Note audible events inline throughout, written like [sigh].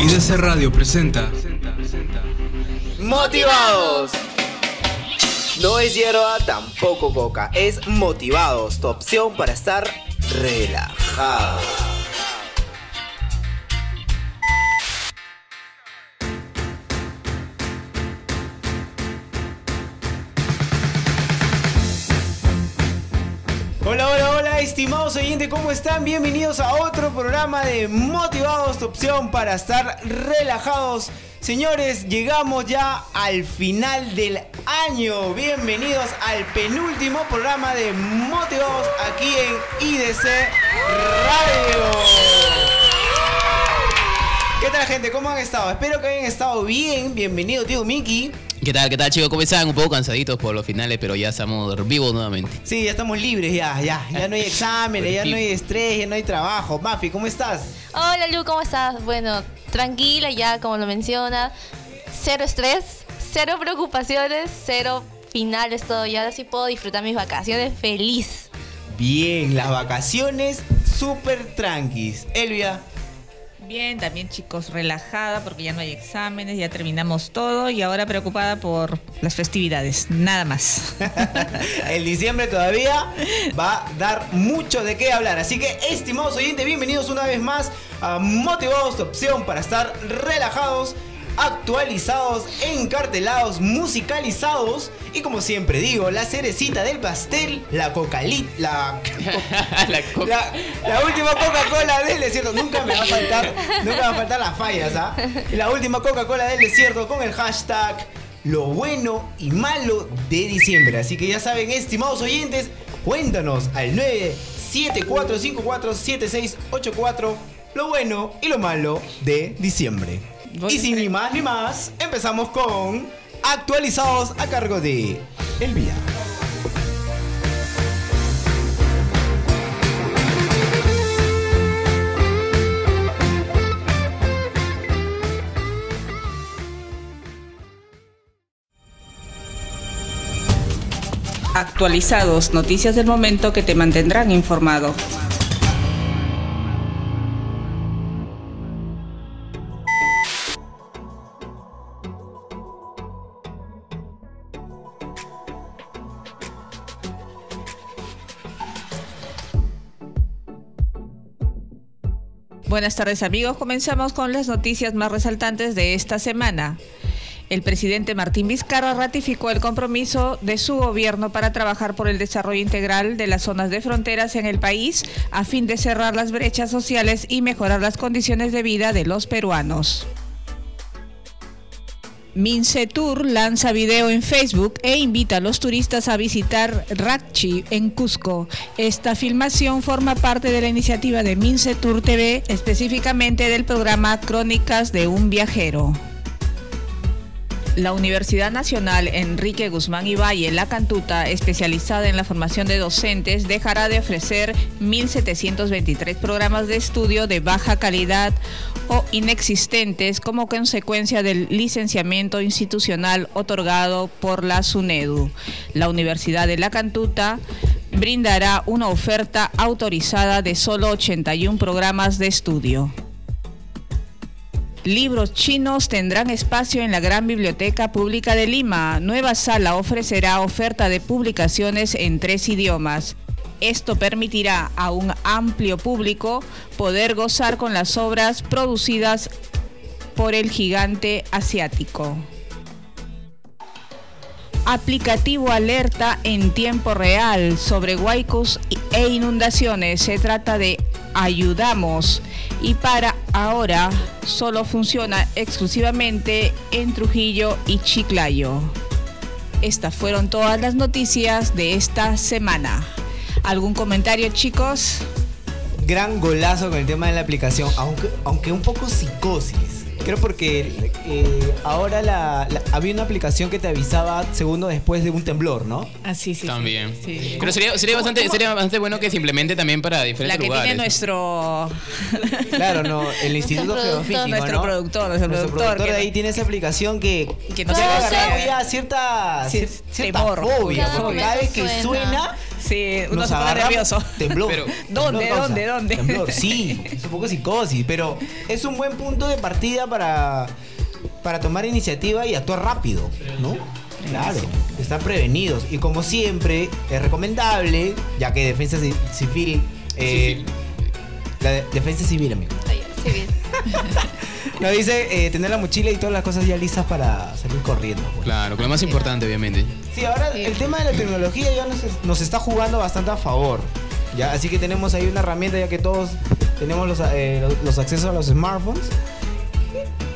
IDC Radio presenta Motivados. No es hierba, tampoco coca. Es Motivados, tu opción para estar relajado. Hola, hola, estimados oyentes, ¿cómo están? Bienvenidos a otro programa de Motivados, opción para estar relajados. Señores, llegamos ya al final del año. Bienvenidos al penúltimo programa de Motivados aquí en IDC Radio. ¿Qué tal gente? ¿Cómo han estado? Espero que hayan estado bien. Bienvenido, tío Miki. ¿Qué tal, qué tal chicos? ¿Cómo están? Un poco cansaditos por los finales, pero ya estamos vivos nuevamente. Sí, ya estamos libres, ya, ya. Ya no hay [laughs] exámenes, ya no hay estrés, ya no hay trabajo. Mafi, ¿cómo estás? Hola Lu, ¿cómo estás? Bueno, tranquila ya, como lo menciona. Cero estrés, cero preocupaciones, cero finales, todo. Ya así puedo disfrutar mis vacaciones feliz. Bien, las vacaciones súper tranquis. Elvia. Bien, también chicos, relajada porque ya no hay exámenes, ya terminamos todo y ahora preocupada por las festividades, nada más. [laughs] El diciembre todavía va a dar mucho de qué hablar. Así que, estimados oyentes, bienvenidos una vez más a Motivados, opción para estar relajados, actualizados, encartelados, musicalizados. Y como siempre digo, la cerecita del pastel, la cocalit, la, [laughs] La coca- la, la última Coca-Cola del desierto. Nunca me va a faltar, nunca me va a faltar las fallas, ¿ah? La última Coca-Cola del desierto con el hashtag lo bueno y malo de diciembre. Así que ya saben, estimados oyentes, cuéntanos al 974547684 lo bueno y lo malo de diciembre. Y sin ni más ni más, empezamos con actualizados a cargo de Elvia. Actualizados, noticias del momento que te mantendrán informado. Buenas tardes amigos, comenzamos con las noticias más resaltantes de esta semana. El presidente Martín Vizcarra ratificó el compromiso de su gobierno para trabajar por el desarrollo integral de las zonas de fronteras en el país a fin de cerrar las brechas sociales y mejorar las condiciones de vida de los peruanos. Mincetur lanza video en Facebook e invita a los turistas a visitar Rachi en Cusco. Esta filmación forma parte de la iniciativa de Mincetur TV, específicamente del programa Crónicas de un viajero. La Universidad Nacional Enrique Guzmán y Valle, La Cantuta, especializada en la formación de docentes, dejará de ofrecer 1.723 programas de estudio de baja calidad o inexistentes como consecuencia del licenciamiento institucional otorgado por la SUNEDU. La Universidad de La Cantuta brindará una oferta autorizada de solo 81 programas de estudio. Libros chinos tendrán espacio en la Gran Biblioteca Pública de Lima. Nueva sala ofrecerá oferta de publicaciones en tres idiomas. Esto permitirá a un amplio público poder gozar con las obras producidas por el gigante asiático. Aplicativo alerta en tiempo real sobre huaicos e inundaciones. Se trata de Ayudamos y para ahora solo funciona exclusivamente en Trujillo y Chiclayo. Estas fueron todas las noticias de esta semana. ¿Algún comentario, chicos? Gran golazo con el tema de la aplicación, aunque, aunque un poco psicosis. Creo porque eh, ahora la, la- había una aplicación que te avisaba segundo después de un temblor, ¿no? Ah, sí, sí. También. Sí, sí. Pero sería, sería, bastante, sería bastante bueno que se implemente también para La diferentes que lugares. tiene nuestro, Claro, no, el [laughs] Instituto productor, Geofísico, nuestro ¿no? productor, nuestro productor, de que- ahí tiene esa aplicación que, Que no te va a agarrado hacer. ya cierta, Sí, cier- cierta temor. fobia, Cada porque cada vez que suena. Sí, uno nos se pone nervioso. Temblor. Pero- ¿Dónde, Temblor dónde, dónde? Temblor, sí, es un poco psicosis, pero es un buen punto de partida para, para tomar iniciativa y actuar rápido, ¿no? Claro, estar prevenidos. Y como siempre, es recomendable, ya que defensa ci- civil. eh, La de- defensa civil, amigo. Ay, sí, bien. [laughs] Nos dice eh, tener la mochila y todas las cosas ya listas para salir corriendo. pues. Claro, que lo más importante, obviamente. Sí, ahora el tema de la tecnología ya nos, nos está jugando bastante a favor. ¿ya? Así que tenemos ahí una herramienta ya que todos tenemos los, eh, los- los accesos a los smartphones.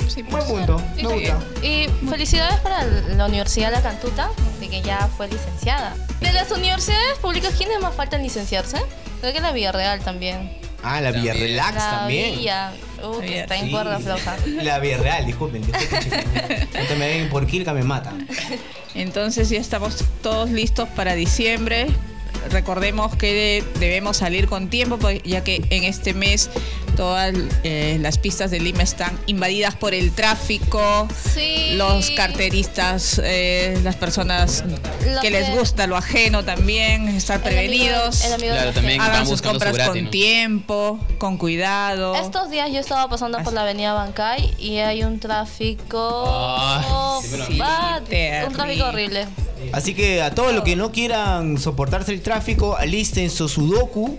Sí, Buen pues. punto, Y, me gusta. y felicidades para la Universidad de La Cantuta, de que ya fue licenciada. De las universidades públicas, ¿quiénes más faltan licenciarse? Creo que la Villarreal también. Ah, la También. Relax la también. Uh, que Villa, está en cuerda floja. [laughs] La Villa Real, disculpen. Ahorita [laughs] me ven por Kilka me matan. Entonces ya estamos todos listos para diciembre. Recordemos que debemos salir con tiempo, pues, ya que en este mes todas eh, las pistas de Lima están invadidas por el tráfico. Sí. Los carteristas, eh, las personas Lo que les gusta lo ajeno también, estar El amigo- prevenidos. el amigo de Claro, también. Hagan sus compras gratis, con ¿no? tiempo, con cuidado. Estos días yo estaba pasando por la avenida Bancay y hay un tráfico. Ay, oh, sí bad, un tráfico horrible. Así que a todos los que no quieran soportarse el tráfico, alisten su sudoku,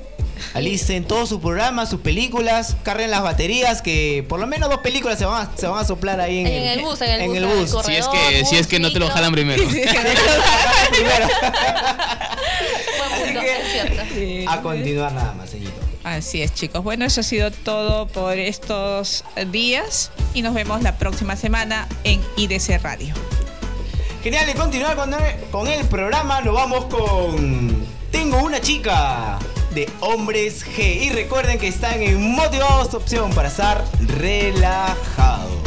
alisten todos sus programas, sus películas, carguen las baterías, que por lo menos dos películas se van a, se van a soplar ahí en, En el bus, en el bus, en el bus. corredor. Si es que, si es que no te lo jalan primero. Así que-. A continuar nada más, señorito. Así es, chicos. Bueno, eso ha sido todo por estos días y nos vemos la próxima semana en IDC Radio. Genial, y continuar con el, programa, nos vamos con Tengo una chica de Hombres G. Y recuerden que están en Motivados opción para estar relajado.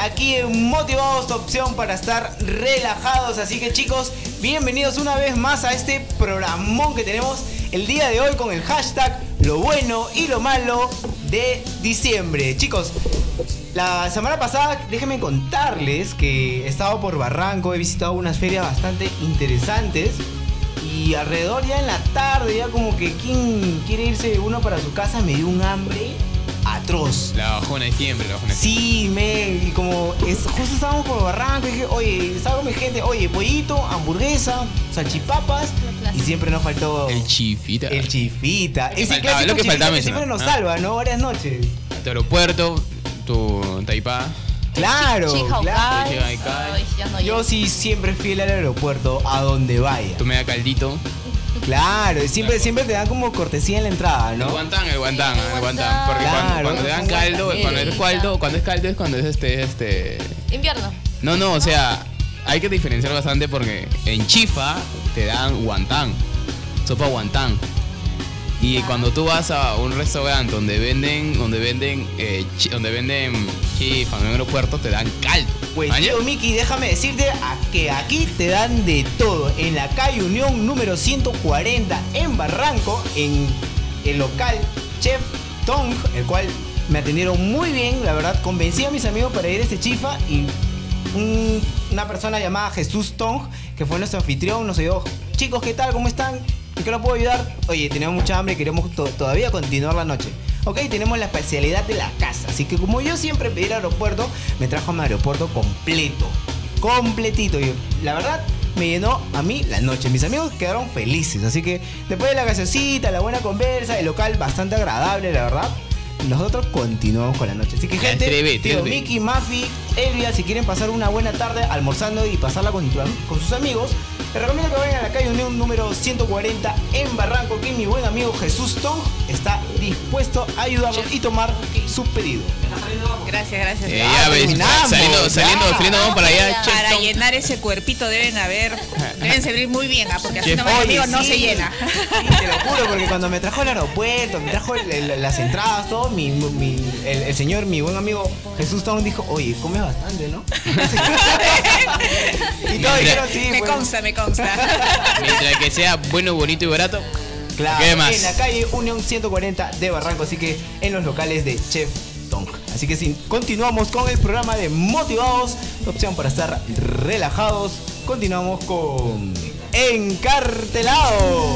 Aquí en Motivados, tu opción para estar relajados. Así que chicos, bienvenidos una vez más a este programón que tenemos el día de hoy con el hashtag lo bueno y lo malo de diciembre. Chicos, la semana pasada déjenme contarles que he estado por Barranco, he visitado unas ferias bastante interesantes. Y alrededor ya en la tarde, ya como que quien quiere irse uno para su casa, me dio un hambre atroz. La bajona de siempre, la bajona de siempre. Sí, me, y como es- justo estábamos por Barranco y dije, oye, con mi gente, oye, pollito, hamburguesa, salchipapas y siempre nos faltó El chifita. el chifita. Ese faltaba, clásico lo que chifita faltaba que siempre nos mencionar, salva, ¿no? Varias noches. Tu aeropuerto, tu taipá. Claro, Chica claro. Chica Haikai. Ay, ya no Yo sí siempre fiel al aeropuerto, a donde vaya. Tu media caldito. Claro, siempre, siempre te dan como cortesía en la entrada, El ¿no? guantán, el guantán, Sí, el el guantán. guantán. Porque cuando, Claro, cuando te dan caldo, cuando es caldo, cuando es caldo es cuando es este, este. Invierno. No, no, o sea, hay que diferenciar bastante porque en chifa te dan guantán, sopa guantán. Y cuando tú vas a un restaurante donde venden, donde venden, eh, chi- donde venden chifa en el aeropuerto, te dan caldo. Pues ¿Maña? tío Miki, déjame decirte a- que aquí te dan de todo. En la calle Unión número 140 en Barranco, en el local Chef Tong, el cual me atendieron muy bien, la verdad, convencí a mis amigos para ir a este chifa y un- una persona llamada Jesús Tong, que fue nuestro anfitrión, nos ayudó. Chicos, ¿qué tal? ¿Cómo están? ¿En qué lo puedo ayudar? Oye, tenemos mucha hambre, queremos to- todavía continuar la noche. Ok, tenemos la especialidad de la casa. Así que como yo siempre pedí el aeropuerto, me trajo a mi aeropuerto completo. Completito. Y la verdad, me llenó a mí la noche. Mis amigos quedaron felices. Así que después de la gaseosita, la buena conversa, el local bastante agradable, la verdad. Nosotros continuamos con la noche. Así que gente, tío. Miki, Mafi, Elvia, si quieren pasar una buena tarde almorzando y pasarla con, sus amigos, les recomiendo que vayan a la calle Unión número 140 en Barranco, que mi buen amigo Jesús Tong está dispuesto a ayudarlos y tomar su pedido. Gracias, gracias. Eh, ya ves, terminamos, saliendo, ya. saliendo, saliendo, vamos para allá. Para Chef Para Tom. llenar ese cuerpito deben haber, deben servir muy bien, ah, porque así nomás Oye, amigo no se llena. Sí, te lo juro, porque cuando me trajo al aeropuerto, me trajo el- el- las entradas, todo, mi, mi- el, el señor, mi buen amigo Jesús Tong dijo, oye, comes bastante, ¿no? [laughs] y todos dijeron, sí, me consta, me consta. [laughs] Mientras que sea bueno, bonito y barato. Claro, ¿Qué más? en la calle Unión 140 de Barranco, así que en los locales de Chef Tong. Así que sí, continuamos con el programa de Motivados, opción para estar relajados. Continuamos con Encartelado.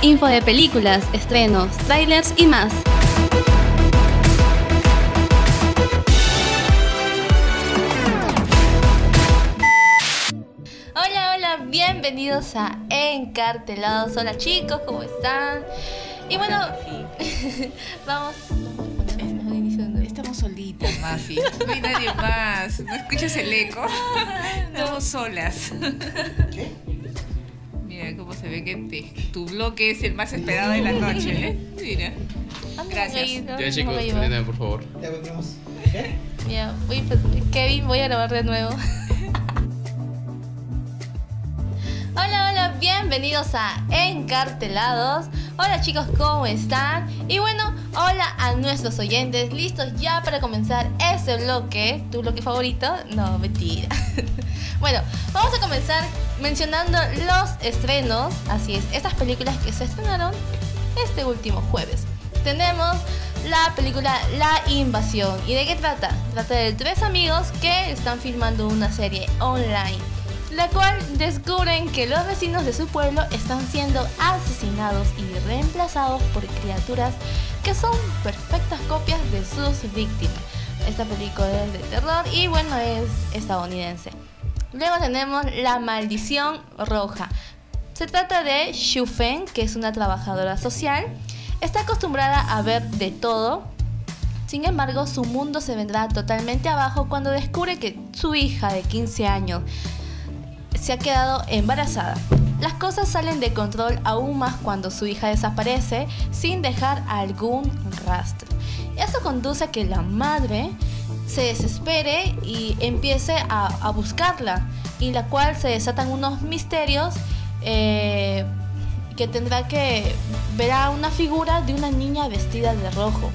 Info de películas, estrenos, trailers y más. Hola, hola, bienvenidos a Encartelados. Hola chicos, ¿cómo están? Y bueno, [laughs] vamos. Estamos solitas, Mafi. No hay nadie más. ¿No escuchas el eco? [laughs] Estamos solas. [laughs] Mira cómo se ve que te- tu bloque es el más esperado de la noche. ¿eh? Mira. Ah, mira, Gracias. Ya chicos, por favor. Ya continuamos. Ya, voy, pues, Kevin, voy a grabar de nuevo. [laughs] Hola, hola, bienvenidos a Encartelados. Hola chicos, ¿cómo están? Y bueno, hola a nuestros oyentes, listos ya para comenzar este bloque, tu bloque favorito. No, mentira. [laughs] Bueno, vamos a comenzar mencionando los estrenos. Así es, estas películas que se estrenaron este último jueves. Tenemos la película La Invasión. ¿Y de qué trata? Trata de tres amigos que están filmando una serie online, la cual descubren que los vecinos de su pueblo están siendo asesinados y reemplazados por criaturas que son perfectas copias de sus víctimas. Esta película es de terror y bueno, es estadounidense. Luego tenemos La Maldición Roja. Se trata de Xu Feng, que es una trabajadora social. Está acostumbrada a ver de todo. Sin embargo, su mundo se vendrá totalmente abajo cuando descubre que su hija de 15 años se ha quedado embarazada. Las cosas salen de control aún más cuando su hija desaparece sin dejar algún rastro. Esto conduce a que la madre se desespere y empiece a, a buscarla, y la cual se desatan unos misterios eh, que tendrá que verá una figura de una niña vestida de rojo.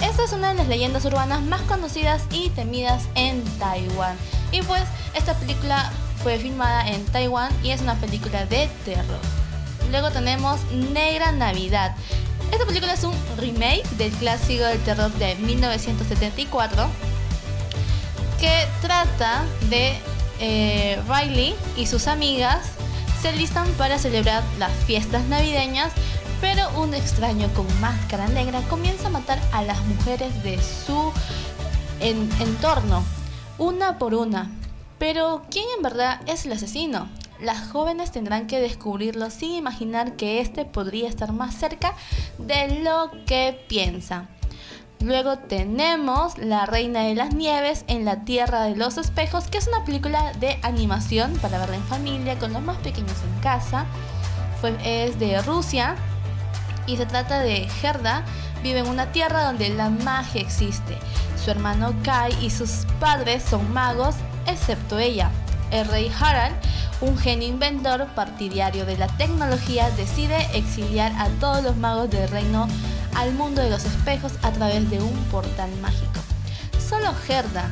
Esta es una de las leyendas urbanas más conocidas y temidas en Taiwán. Y pues esta película fue filmada en Taiwán y es una película de terror. Luego tenemos Negra Navidad. Esta película es un remake del clásico del terror de 1974 que trata de eh, Riley y sus amigas se listan para celebrar las fiestas navideñas, pero un extraño con máscara negra comienza a matar a las mujeres de su en- entorno, una por una. Pero, ¿quién en verdad es el asesino? Las jóvenes tendrán que descubrirlo sin imaginar que este podría estar más cerca de lo que piensan. Luego tenemos La Reina de las Nieves en la Tierra de los Espejos, que es una película de animación para verla en familia con los más pequeños en casa. Es de Rusia y se trata de Gerda. Vive en una tierra donde la magia existe. Su hermano Kai y sus padres son magos, excepto ella. El rey Harald, un genio inventor partidario de la tecnología, decide exiliar a todos los magos del reino al mundo de los espejos a través de un portal mágico. Solo Gerda,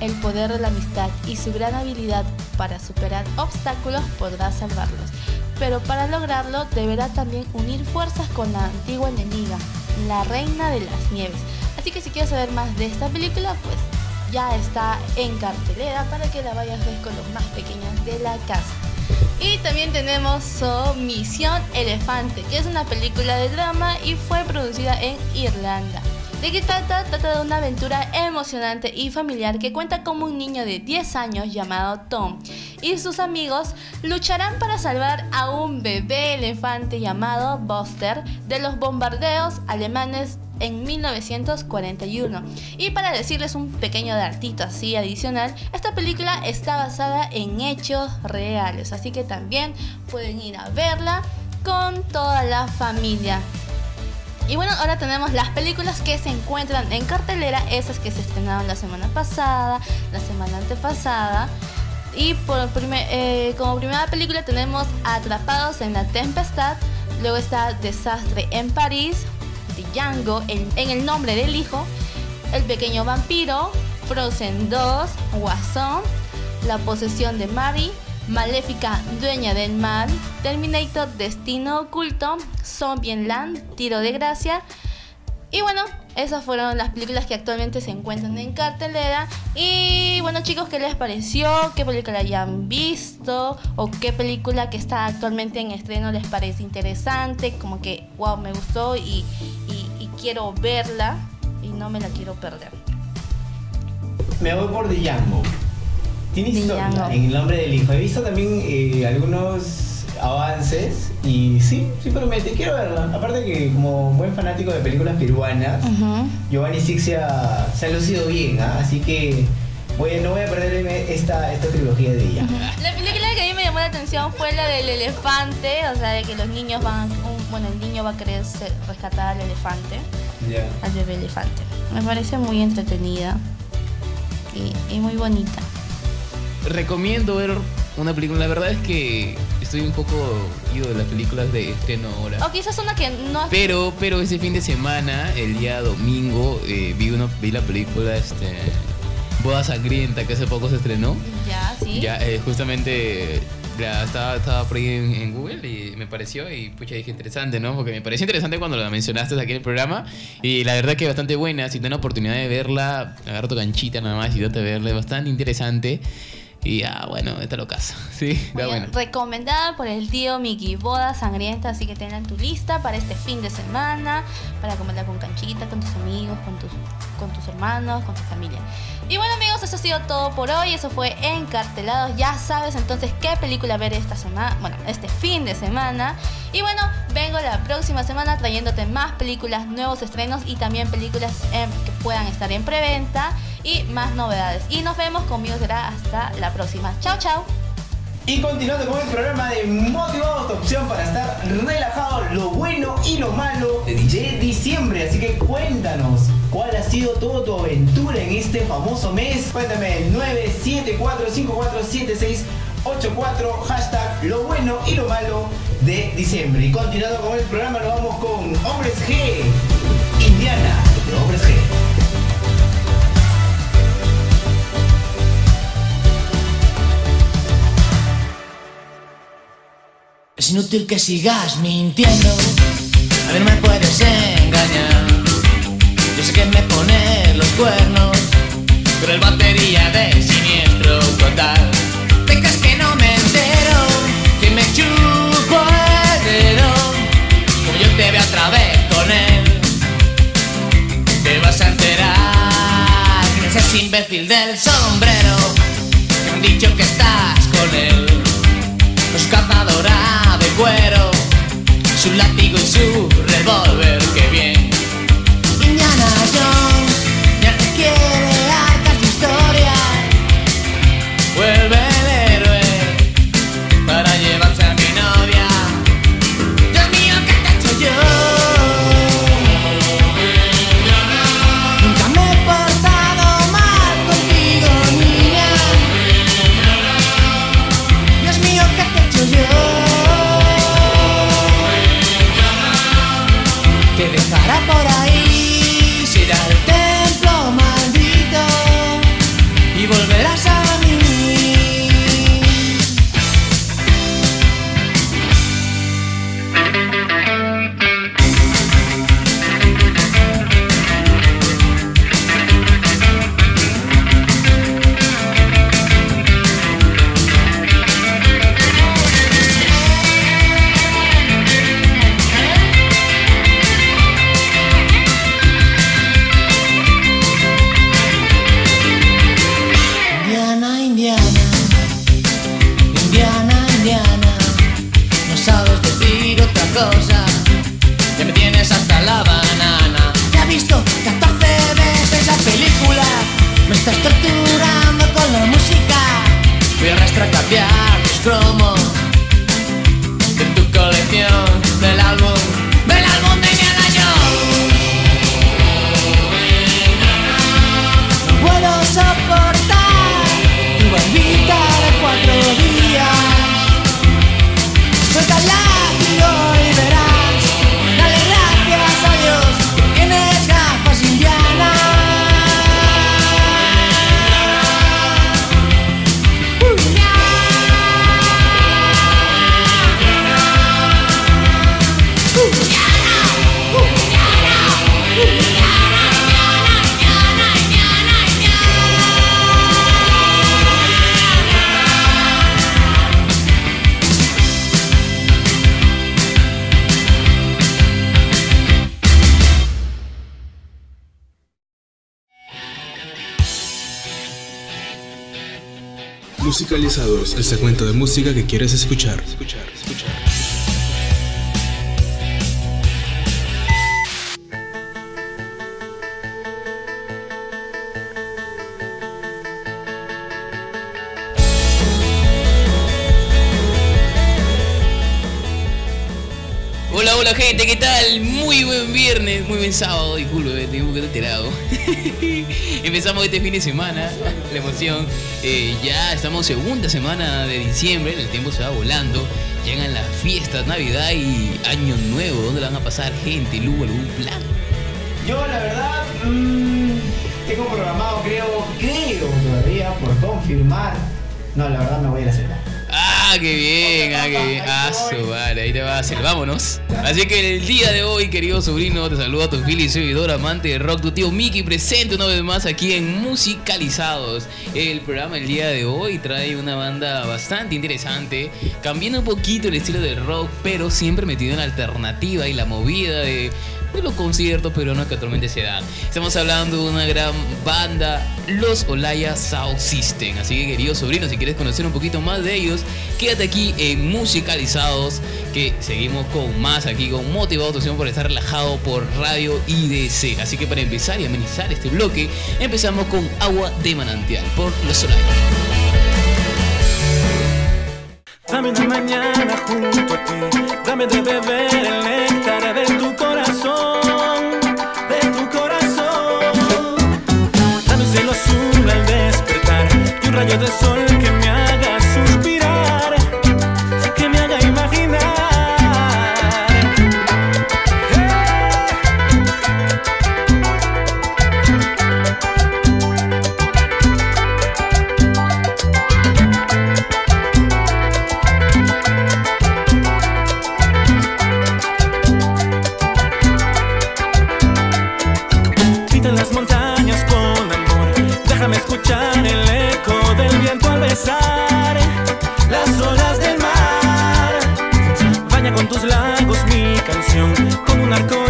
el poder de la amistad y su gran habilidad para superar obstáculos podrá salvarlos. Pero para lograrlo deberá también unir fuerzas con la antigua enemiga, la Reina de las Nieves. Así que si quieres saber más de esta película, pues ya está en cartelera para que la vayas a con los más pequeños de la casa. Y también tenemos Misión Elefante, que es una película de drama y fue producida en Irlanda. ¿De qué trata? Trata de una aventura emocionante y familiar que cuenta como un niño de 10 años llamado Tom y sus amigos lucharán para salvar a un bebé elefante llamado Buster de los bombardeos alemanes en 1941. Y para decirles un pequeño datito así adicional, esta película está basada en hechos reales, así que también pueden ir a verla con toda la familia. Y bueno, ahora tenemos las películas que se encuentran en cartelera, esas que se estrenaron la semana pasada, la semana antepasada. Y eh, como primera película tenemos Atrapados en la Tempestad, luego está Desastre en París, Django, en, en el nombre del hijo, El pequeño vampiro, Frozen 2, Guasón, La posesión de Mary, Maléfica, Dueña del Mal, Terminator, Destino Oculto, Zombieland, Tiro de Gracia. Y bueno, esas fueron las películas que actualmente se encuentran en cartelera. Y bueno chicos, ¿qué les pareció? ¿Qué película hayan visto? ¿O qué película que está actualmente en estreno les parece interesante? Como que, wow, me gustó y, y- y quiero verla y no me la quiero perder. Me voy por Django. Tiene historia en el nombre del hijo. He visto también eh, algunos avances y sí, sí promete, quiero verla. Aparte que como buen fanático de películas peruanas, Giovanni Six se ha, se ha lucido bien, ¿ah? así que voy- no voy a perderme esta, esta trilogía de ella. La película que a mí me llamó la atención fue la del elefante, o sea, de que los niños van, un- bueno, el niño va a querer rescatar al elefante, al bebé elefante. Me parece muy entretenida y, y muy bonita. Recomiendo ver una película. La verdad es que estoy un poco ido de las películas de estreno ahora. O quizás una que no Pero, pero ese fin de semana, el día domingo, eh, vi, una, vi la película este, Boda Sangrienta, que hace poco se estrenó. Ya, sí. Ya, eh, justamente la estaba, estaba por ahí en, en Google y me pareció y pucha dije interesante, ¿no? Porque me pareció interesante cuando la mencionaste aquí en el programa y la verdad que bastante buena, si tienes la oportunidad de verla, agarra tu canchita nada más y date a verla, es bastante interesante y ah, bueno, está lo caso, [laughs] sí, está bueno. Recomendada por el tío Mickey, boda sangrienta, así que tenla en tu lista para este fin de semana, para comerla con canchita, con tus amigos, con tus, con tus hermanos, con tu familia. Y bueno amigos, eso ha sido todo por hoy, eso fue Encartelados, ya sabes entonces qué película ver esta semana, bueno, este fin de semana. Y bueno, vengo la próxima semana trayéndote más películas, nuevos estrenos y también películas que puedan estar en preventa y más novedades. Y nos vemos, conmigo será hasta la próxima. Chao, chao. Y continuando con el programa de Motivados, tu opción para estar relajado, lo bueno y lo malo de diciembre. Así que cuéntanos, ¿cuál ha sido toda tu aventura en este famoso mes? Cuéntame, 974547684, hashtag lo bueno y lo malo de diciembre. Y continuando con el programa, nos vamos con Hombres G, Indiana, de Hombres G. Es inútil que sigas mintiendo. A ver, no me puedes engañar. Yo sé que me pones los cuernos, pero el batería de siniestro total. Música que quieres escuchar. Buen sábado, disculpe, tengo un poquito enterado. Empezamos este fin de semana, la emoción. Eh, ya estamos segunda semana de diciembre, el tiempo se va volando. Llegan las fiestas, Navidad y Año Nuevo. ¿Dónde la van a pasar gente? ¿Lugo algún plan? Yo la verdad, mm, Tengo programado, creo, creo todavía por confirmar. No, la verdad me voy a la selva. Ah, qué bien, ah, qué bien. Ah, madre, ahí te va a. Vámonos. Así que el día de hoy, querido sobrino, te saluda tu fiel y seguidor amante de rock, tu tío Mickey, presente una vez más aquí en Musicalizados. El programa el día de hoy trae una banda bastante interesante, cambiando un poquito el estilo del rock, pero siempre metido en la alternativa y la movida de de los conciertos peruanos que actualmente se dan. Estamos hablando de una gran banda, los Olaya South System. Así que, queridos sobrinos, si quieres conocer un poquito más de ellos, quédate aquí en Musicalizados, que seguimos con más aquí, con Motivado Atención por estar relajado por Radio IDC. Así que para empezar y amenizar este bloque, empezamos con Agua de Manantial por los Olaya. Que me haga canción, con un arco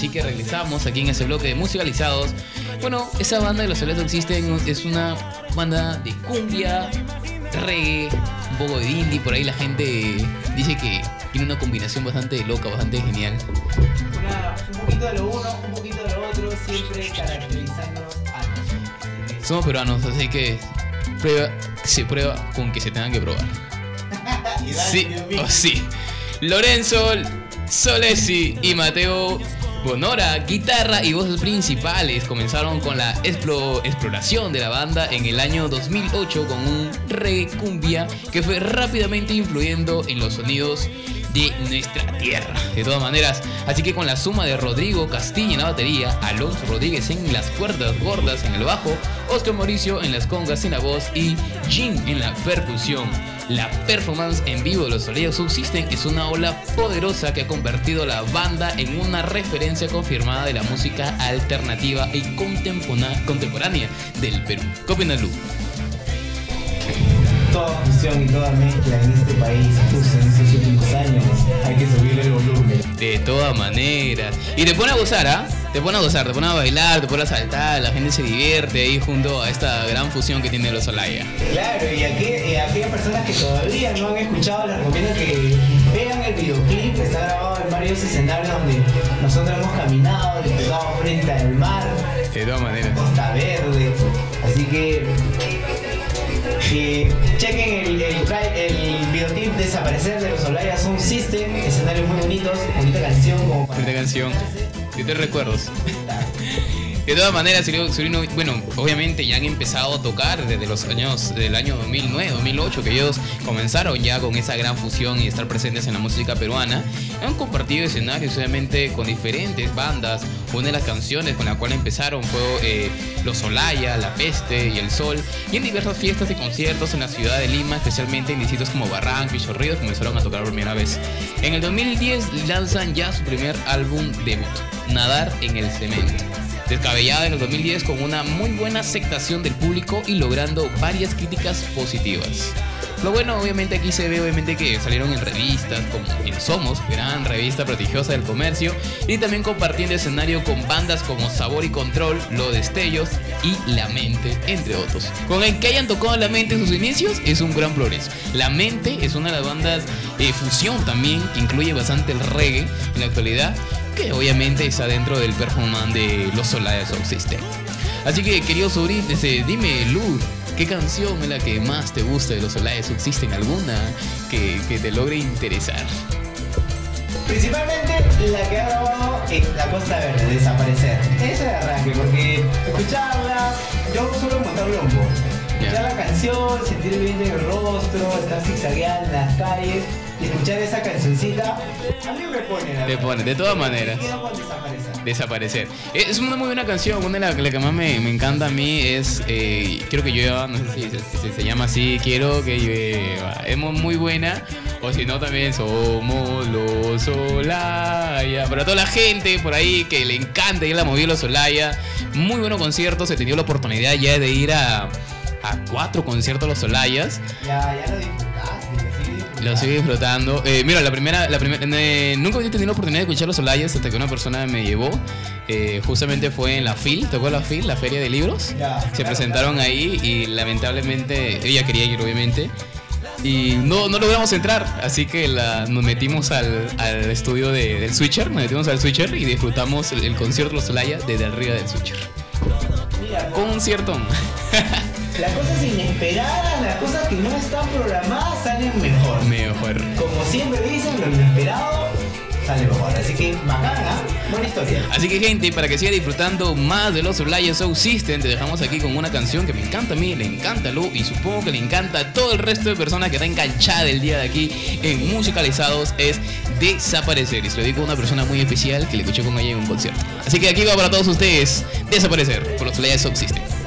así que regresamos aquí en ese bloque de musicalizados. Bueno, esa banda de los Celaya Subsisten es una banda de cumbia, reggae, un poco de indie, por ahí la gente dice que tiene una combinación bastante loca, bastante genial. Una- un poquito de lo uno, un poquito de lo otro, siempre caracterizándonos a nosotros. Somos peruanos, así que prueba, se prueba con que se tengan que probar. [laughs] Sí Dios mío. o sí. Lorenzo, Solesi y Mateo Bonora, guitarra y voces principales comenzaron con la explo- exploración de la banda en el año 2008 con un reggae cumbia que fue rápidamente influyendo en los sonidos de nuestra tierra. De todas maneras, así que con la suma de Rodrigo Castilla en la batería, Alonso Rodríguez en las cuerdas gordas en el bajo, Oscar Mauricio en las congas en la voz y Jim en la percusión. La performance en vivo de los Soleil Subsisten es una ola poderosa que ha convertido a la banda en una referencia confirmada de la música alternativa y contemporánea del Perú. ¿Qué opinas, Lu? Toda fusión y toda mezcla en este país, justo en estos últimos años, hay que subirle el volumen. De todas maneras. Y te pone a gozar, ¿ah? Te pone a gozar, te pone a bailar, te pone a saltar, la gente se divierte ahí junto a esta gran fusión que tiene los Olaya. Claro, y aquí, y aquellas personas que todavía no han escuchado, les recomiendo que vean el videoclip, está grabado en varios escenarios donde nosotros hemos caminado, disfrutado frente al mar, De todas maneras. Costa Verde, así que eh, chequen el, el, el videoclip Desaparecer de los Olaya Sound System, escenarios muy bonitos, bonita canción como para... Esta canción. Yo te recuerdos. De todas maneras, Cirilo- bueno, obviamente ya han empezado a tocar desde los años del año 2009, 2008, que ellos comenzaron ya con esa gran fusión y estar presentes en la música peruana. Han compartido escenarios, obviamente, con diferentes bandas. Una de las canciones con la cual empezaron fue eh, Los Olaya, La Peste y El Sol. Y en diversas fiestas y conciertos en la ciudad de Lima, especialmente en distritos como Barranco y Chorrillos, comenzaron a tocar por primera vez. En el 2010 lanzan ya su primer álbum debut, Nadar en el Cemento descabellada en el 2010 con una muy buena aceptación del público y logrando varias críticas positivas. Lo bueno, obviamente, aquí se ve obviamente que salieron en revistas como en Somos, gran revista prestigiosa del comercio, y también compartiendo escenario con bandas como Sabor y Control, Lo Destellos y La Mente, entre otros. Con el que hayan tocado La Mente en sus inicios es un gran progreso. La Mente es una de las bandas eh, fusión también, que incluye bastante el reggae en la actualidad, que obviamente está dentro del performance de los Solaya Sound System. Así que, querido sobrino, ese, dime, Luz, ¿qué canción es la que más te gusta de los Solaya ¿Existen alguna que, te logre interesar? Principalmente la que ha grabado en la Costa Verde, Desaparecer. Ese es el arranque, porque escucharla, yo suelo montar lombo. Escuchar la canción, sentir el viento en el rostro, estar zigzagueando en las calles y escuchar esa cancioncita, a mí me pone la Te verdad. pone, de todas maneras. Desaparecer. Desaparecer. Eh, Es una muy buena canción. Una de las la que más me, me encanta a mí es. eh, creo que yo, no sé si se, si se llama así. Quiero que llueva. Es mu- muy buena. O si no, también somos los Solaya. Para toda la gente por ahí que le encanta ir a la movida los Solaya. Muy buenos conciertos. He tenido la oportunidad ya de ir a, a cuatro conciertos los Solayas. Ya, ya lo disfrutaste, lo sigo disfrutando. Eh, mira, la primera, la primera, eh, nunca había tenido la oportunidad de escuchar los Olayas hasta que una persona me llevó. Eh, justamente fue en la FIL, ¿tocó la FIL, la feria de libros? Ya, Se claro, presentaron ahí y lamentablemente ella quería ir, obviamente. Y no, no logramos entrar, así que la- nos metimos al, al estudio de- del Switcher, nos metimos al Switcher y disfrutamos el, el concierto de los Olaya desde arriba del Switcher. Concierto. [laughs] las cosas inesperadas, las cosas que no están programadas salen mejor. Mejor. Como siempre dicen, lo inesperado sale mejor. Así que bacana, buena historia. Así que gente, para que siga disfrutando más de los Olaya Soul System, te dejamos aquí con una canción que me encanta a mí, le encanta a Lu y supongo que le encanta a todo el resto de personas que está enganchada el día de aquí en Musicalizados, es Desaparecer. Y se lo digo a una persona muy especial que le escuché con ella en un concierto. Así que aquí va para todos ustedes, Desaparecer, por los Olaya Soul System.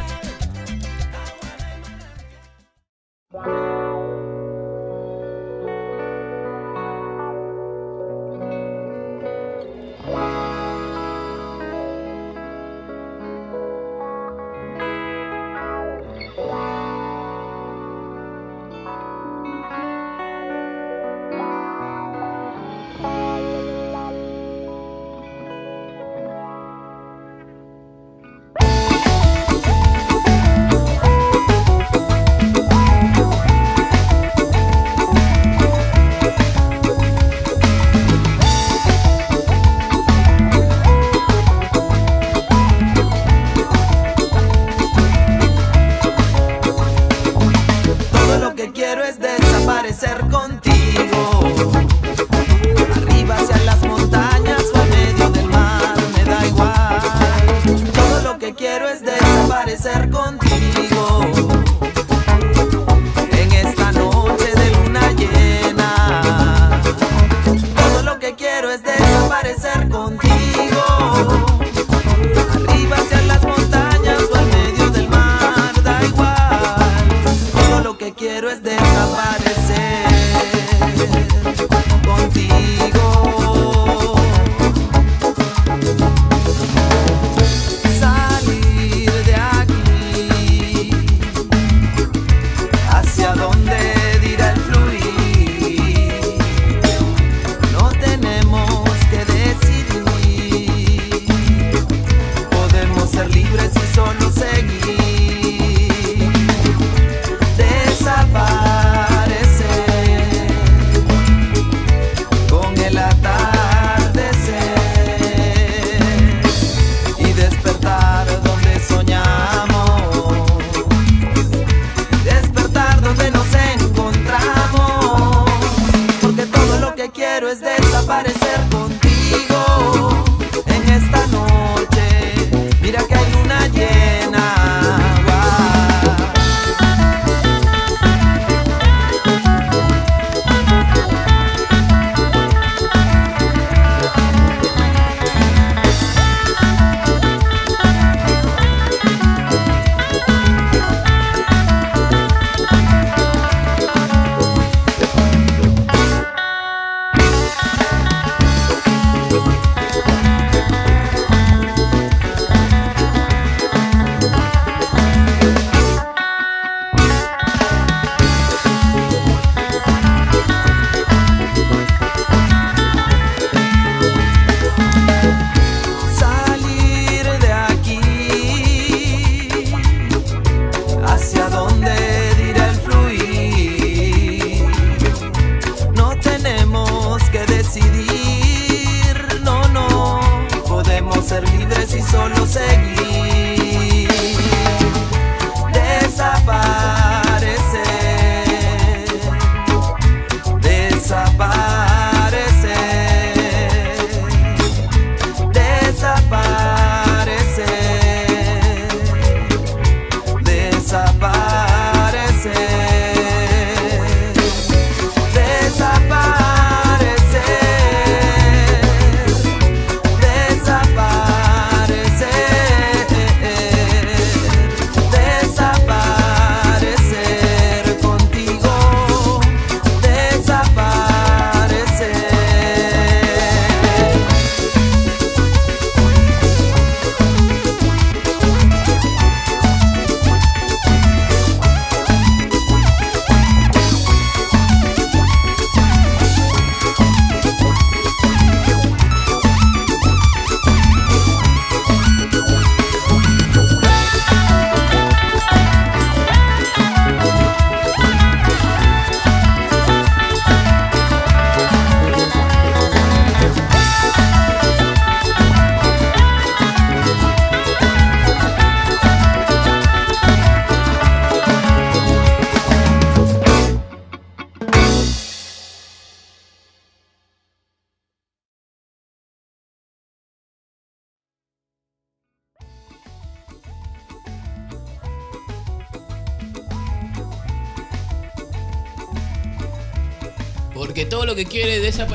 Ser libres y solo seguir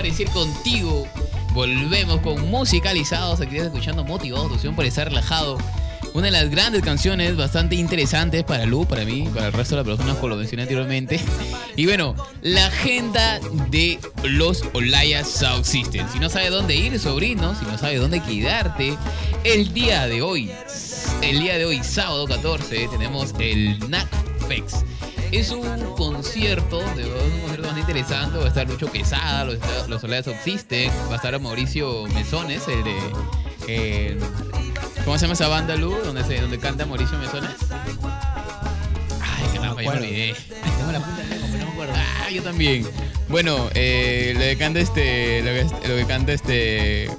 desaparecer contigo. Volvemos con musicalizados. Aquí estás escuchando motivados, opción por estar relajado. Una de las grandes canciones bastante interesantes para Lu, para mí, para el resto de las personas, como lo mencioné anteriormente. Y bueno, la agenda de los Olaya South System. Si no sabe dónde ir, sobrino, si no sabe dónde quedarte, el día de hoy, el día de hoy, sábado 14, tenemos el NACFEX. Es un concierto, de un concierto bastante interesante. Va a estar Lucho Quesada, los, los South System, va a estar Mauricio Mesones, el de. eh, ¿Cómo se llama esa banda, Lu? Donde, se, donde canta Mauricio Mesones. Ay, que no, me olvidé. Tengo la punta de no me acuerdo. Ah, yo también. Bueno, eh, lo que canta este. Lo que, lo que canta este.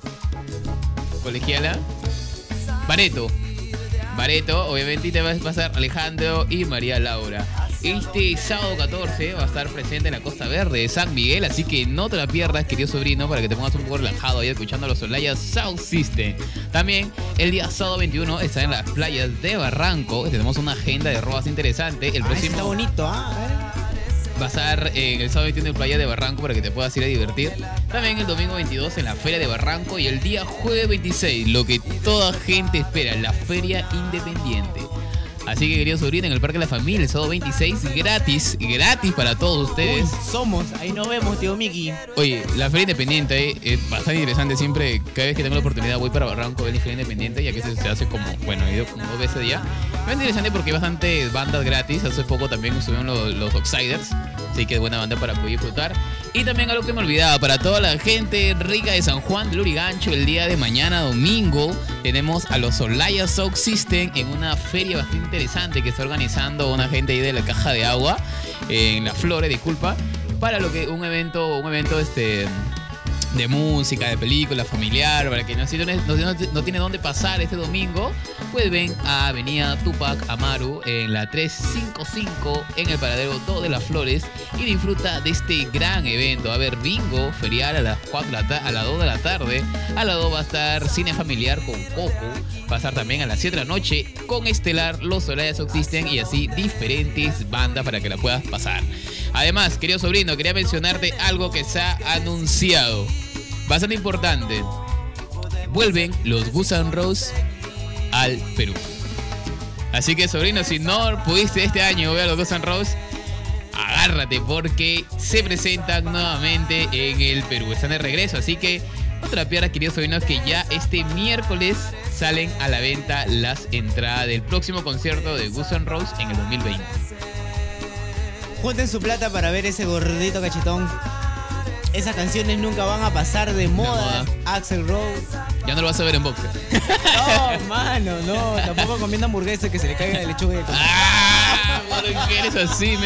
Colegiala. Bareto. Bareto, obviamente, te va a pasar Alejandro y María Laura. Este sábado 14 va a estar presente en la Costa Verde de San Miguel, así que no te la pierdas, querido sobrino, para que te pongas un poco relajado ahí escuchando a los Olaya South System. También el día sábado 21 está en las playas de Barranco. Tenemos una agenda de robas interesante. El Ah, próximo está bonito, ¿ah? Va a estar en el sábado 21 en Playa de Barranco para que te puedas ir a divertir. También el domingo 22 en la Feria de Barranco y el día jueves 26, lo que toda gente espera, la Feria Independiente. Así que queridos sobrinos, en el Parque de la Familia, el sábado 26, gratis, gratis para todos ustedes. Uy, somos, ahí nos vemos, tío Miki. Oye, la Feria Independiente eh, es bastante interesante. Siempre, cada vez que tengo la oportunidad, voy para Barranco ver la Feria Independiente, ya que se, se hace como, bueno, he ido como dos veces ya. Es interesante porque hay bastantes bandas gratis. Hace poco también estuvieron los, los Outsiders, así que es buena banda para poder disfrutar. Y también algo que me olvidaba, para toda la gente rica de San Juan de Lurigancho, el día de mañana, domingo, tenemos a los Olaya Soul System en una feria bastante interesante que está organizando una gente ahí de la Caja de Agua, en la Flore, disculpa, para lo que un evento, un evento este de música, de película, familiar, para que no, si no, tiene dónde pasar este domingo, pues ven a Avenida Tupac Amaru en la 355 en el paradero 2 de las Flores y disfruta de este gran evento. A haber bingo ferial a las 4 de la ta- a las 2 de la tarde. A las 2 va a estar cine familiar con Coco. Va a estar también a las 7 de la noche con Estelar, Los Horarios Existen y así diferentes bandas para que la puedas pasar. Además, querido sobrino, quería mencionarte algo que se ha anunciado. Bastante importante. Vuelven los Guns N' Roses al Perú. Así que, sobrino, si no pudiste este año ver a los Guns N' Roses, agárrate porque se presentan nuevamente en el Perú. Están de regreso, así que la pierdas, queridos sobrinos, que ya este miércoles salen a la venta las entradas del próximo concierto de Guns N' Roses en el 2020. Junten su plata para ver ese gordito cachetón. Esas canciones nunca van a pasar de moda. Axel Rose. Ya no lo vas a ver en boxer. [laughs] No, mano, no. Tampoco comiendo hamburguesas que se le caiga la lechuga el ¡Ah! ¿Por qué eres así?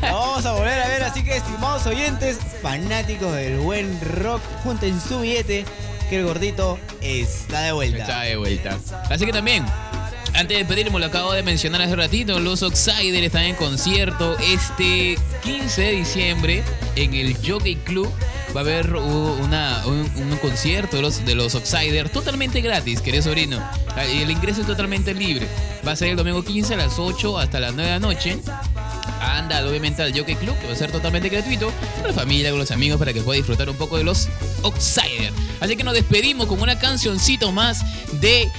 La [laughs] vamos a volver a ver, así que estimados oyentes, fanáticos del buen rock, junten su billete que el gordito está de vuelta. Está de vuelta. Así que también, antes de despedirme, lo acabo de mencionar hace ratito, los Outsider están en concierto este 15 de diciembre en el Jockey Club. Va a haber un, un concierto de los, de Outsider totalmente gratis, querido sobrino. Ah, el ingreso es totalmente libre. Va a ser el domingo 15 a las 8 hasta las 9 de la noche. Anda obviamente al Jockey Club, que va a ser totalmente gratuito, con la familia, con los amigos, para que pueda disfrutar un poco de los Outsider. Así que nos despedimos con una cancioncito más de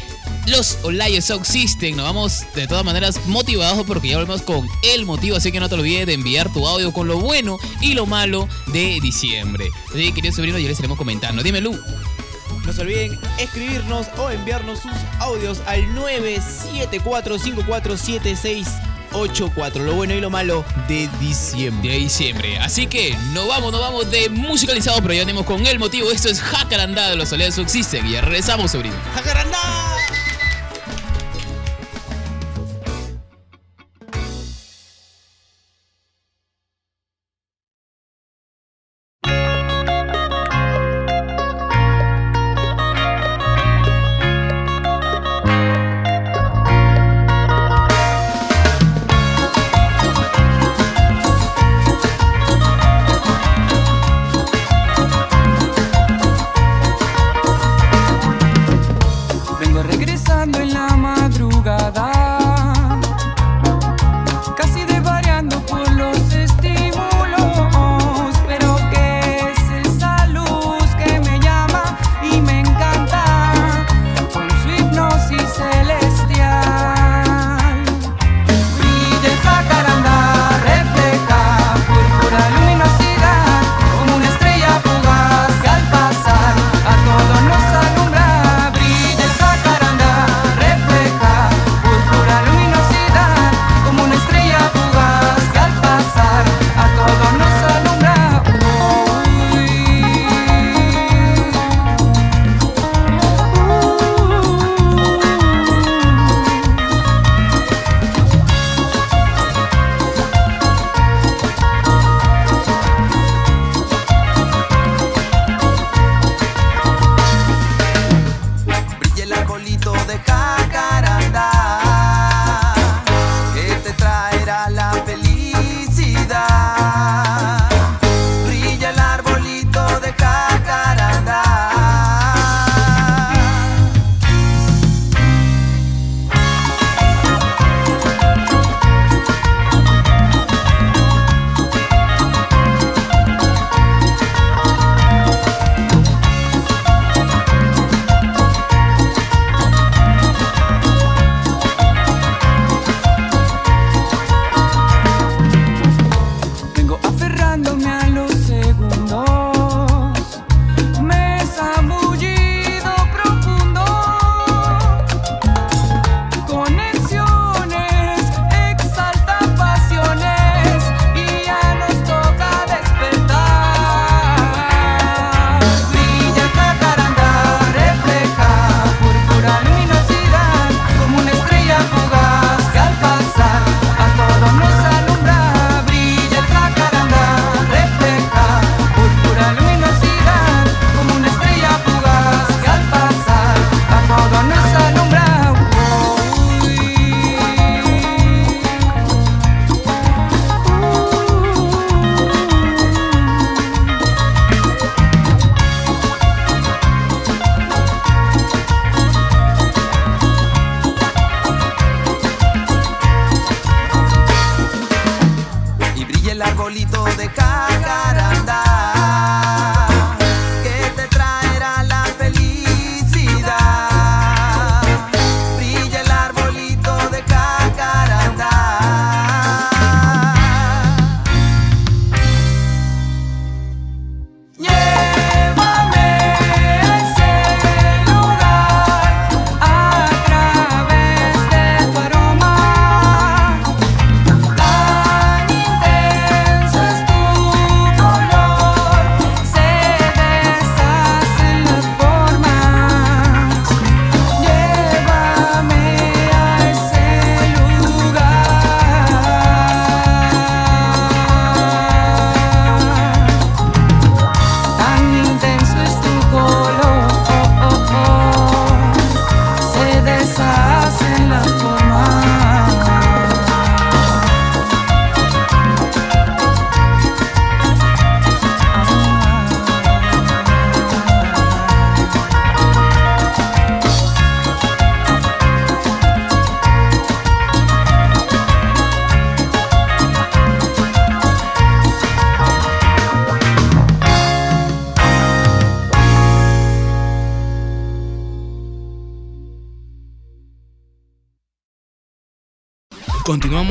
los Olaya Sound System. Nos vamos de todas maneras motivados porque ya volvemos con el motivo. Así que no te olvides de enviar tu audio con lo bueno y lo malo de diciembre. Así que, sobrinos, ya les estaremos comentando. Dime, Lu. No se olviden escribirnos o enviarnos sus audios al 974547684. Lo bueno y lo malo de diciembre. De diciembre. Así que no vamos, no vamos de musicalizado, pero ya venimos con el motivo. Esto es Jacarandá de los Sound System. Y ya regresamos, sobrino. ¡Jacarandá!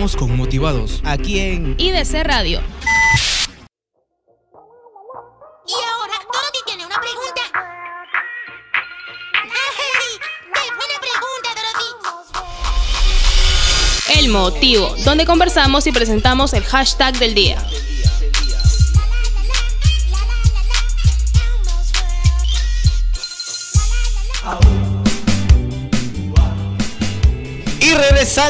Continuamos con Motivados. Aquí en IDC Radio. Y ahora Dorothy tiene una pregunta. ¡Ay! ¡Qué buena pregunta, Dorothy! El motivo, donde conversamos y presentamos el hashtag del día.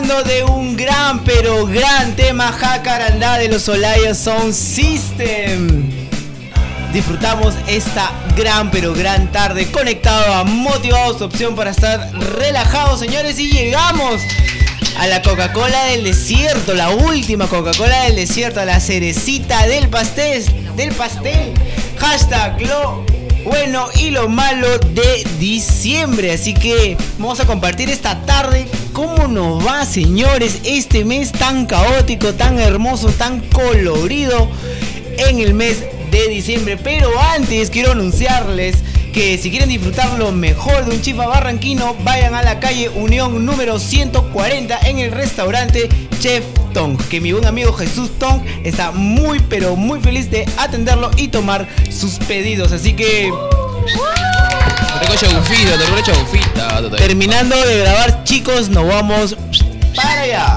De un gran pero gran tema jacarandá de los Olaya Sound System. Disfrutamos esta gran pero gran tarde conectado a Motivados, opción para estar relajados, señores, y llegamos a la Coca-Cola del desierto, la última Coca-Cola del desierto, a la cerecita del pastel, del pastel. Hashtag lo bueno y lo malo de diciembre. Así que vamos a compartir esta tarde cómo nos va, señores, este mes tan caótico, tan hermoso, tan colorido en el mes de diciembre. Pero antes quiero anunciarles que si quieren disfrutar lo mejor de un chifa barranquino, vayan a la calle Unión número 140 en el restaurante Chef Tong. Que mi buen amigo Jesús Tong está muy pero muy feliz de atenderlo y tomar sus pedidos. Así que terminando de grabar, chicos, nos vamos para allá.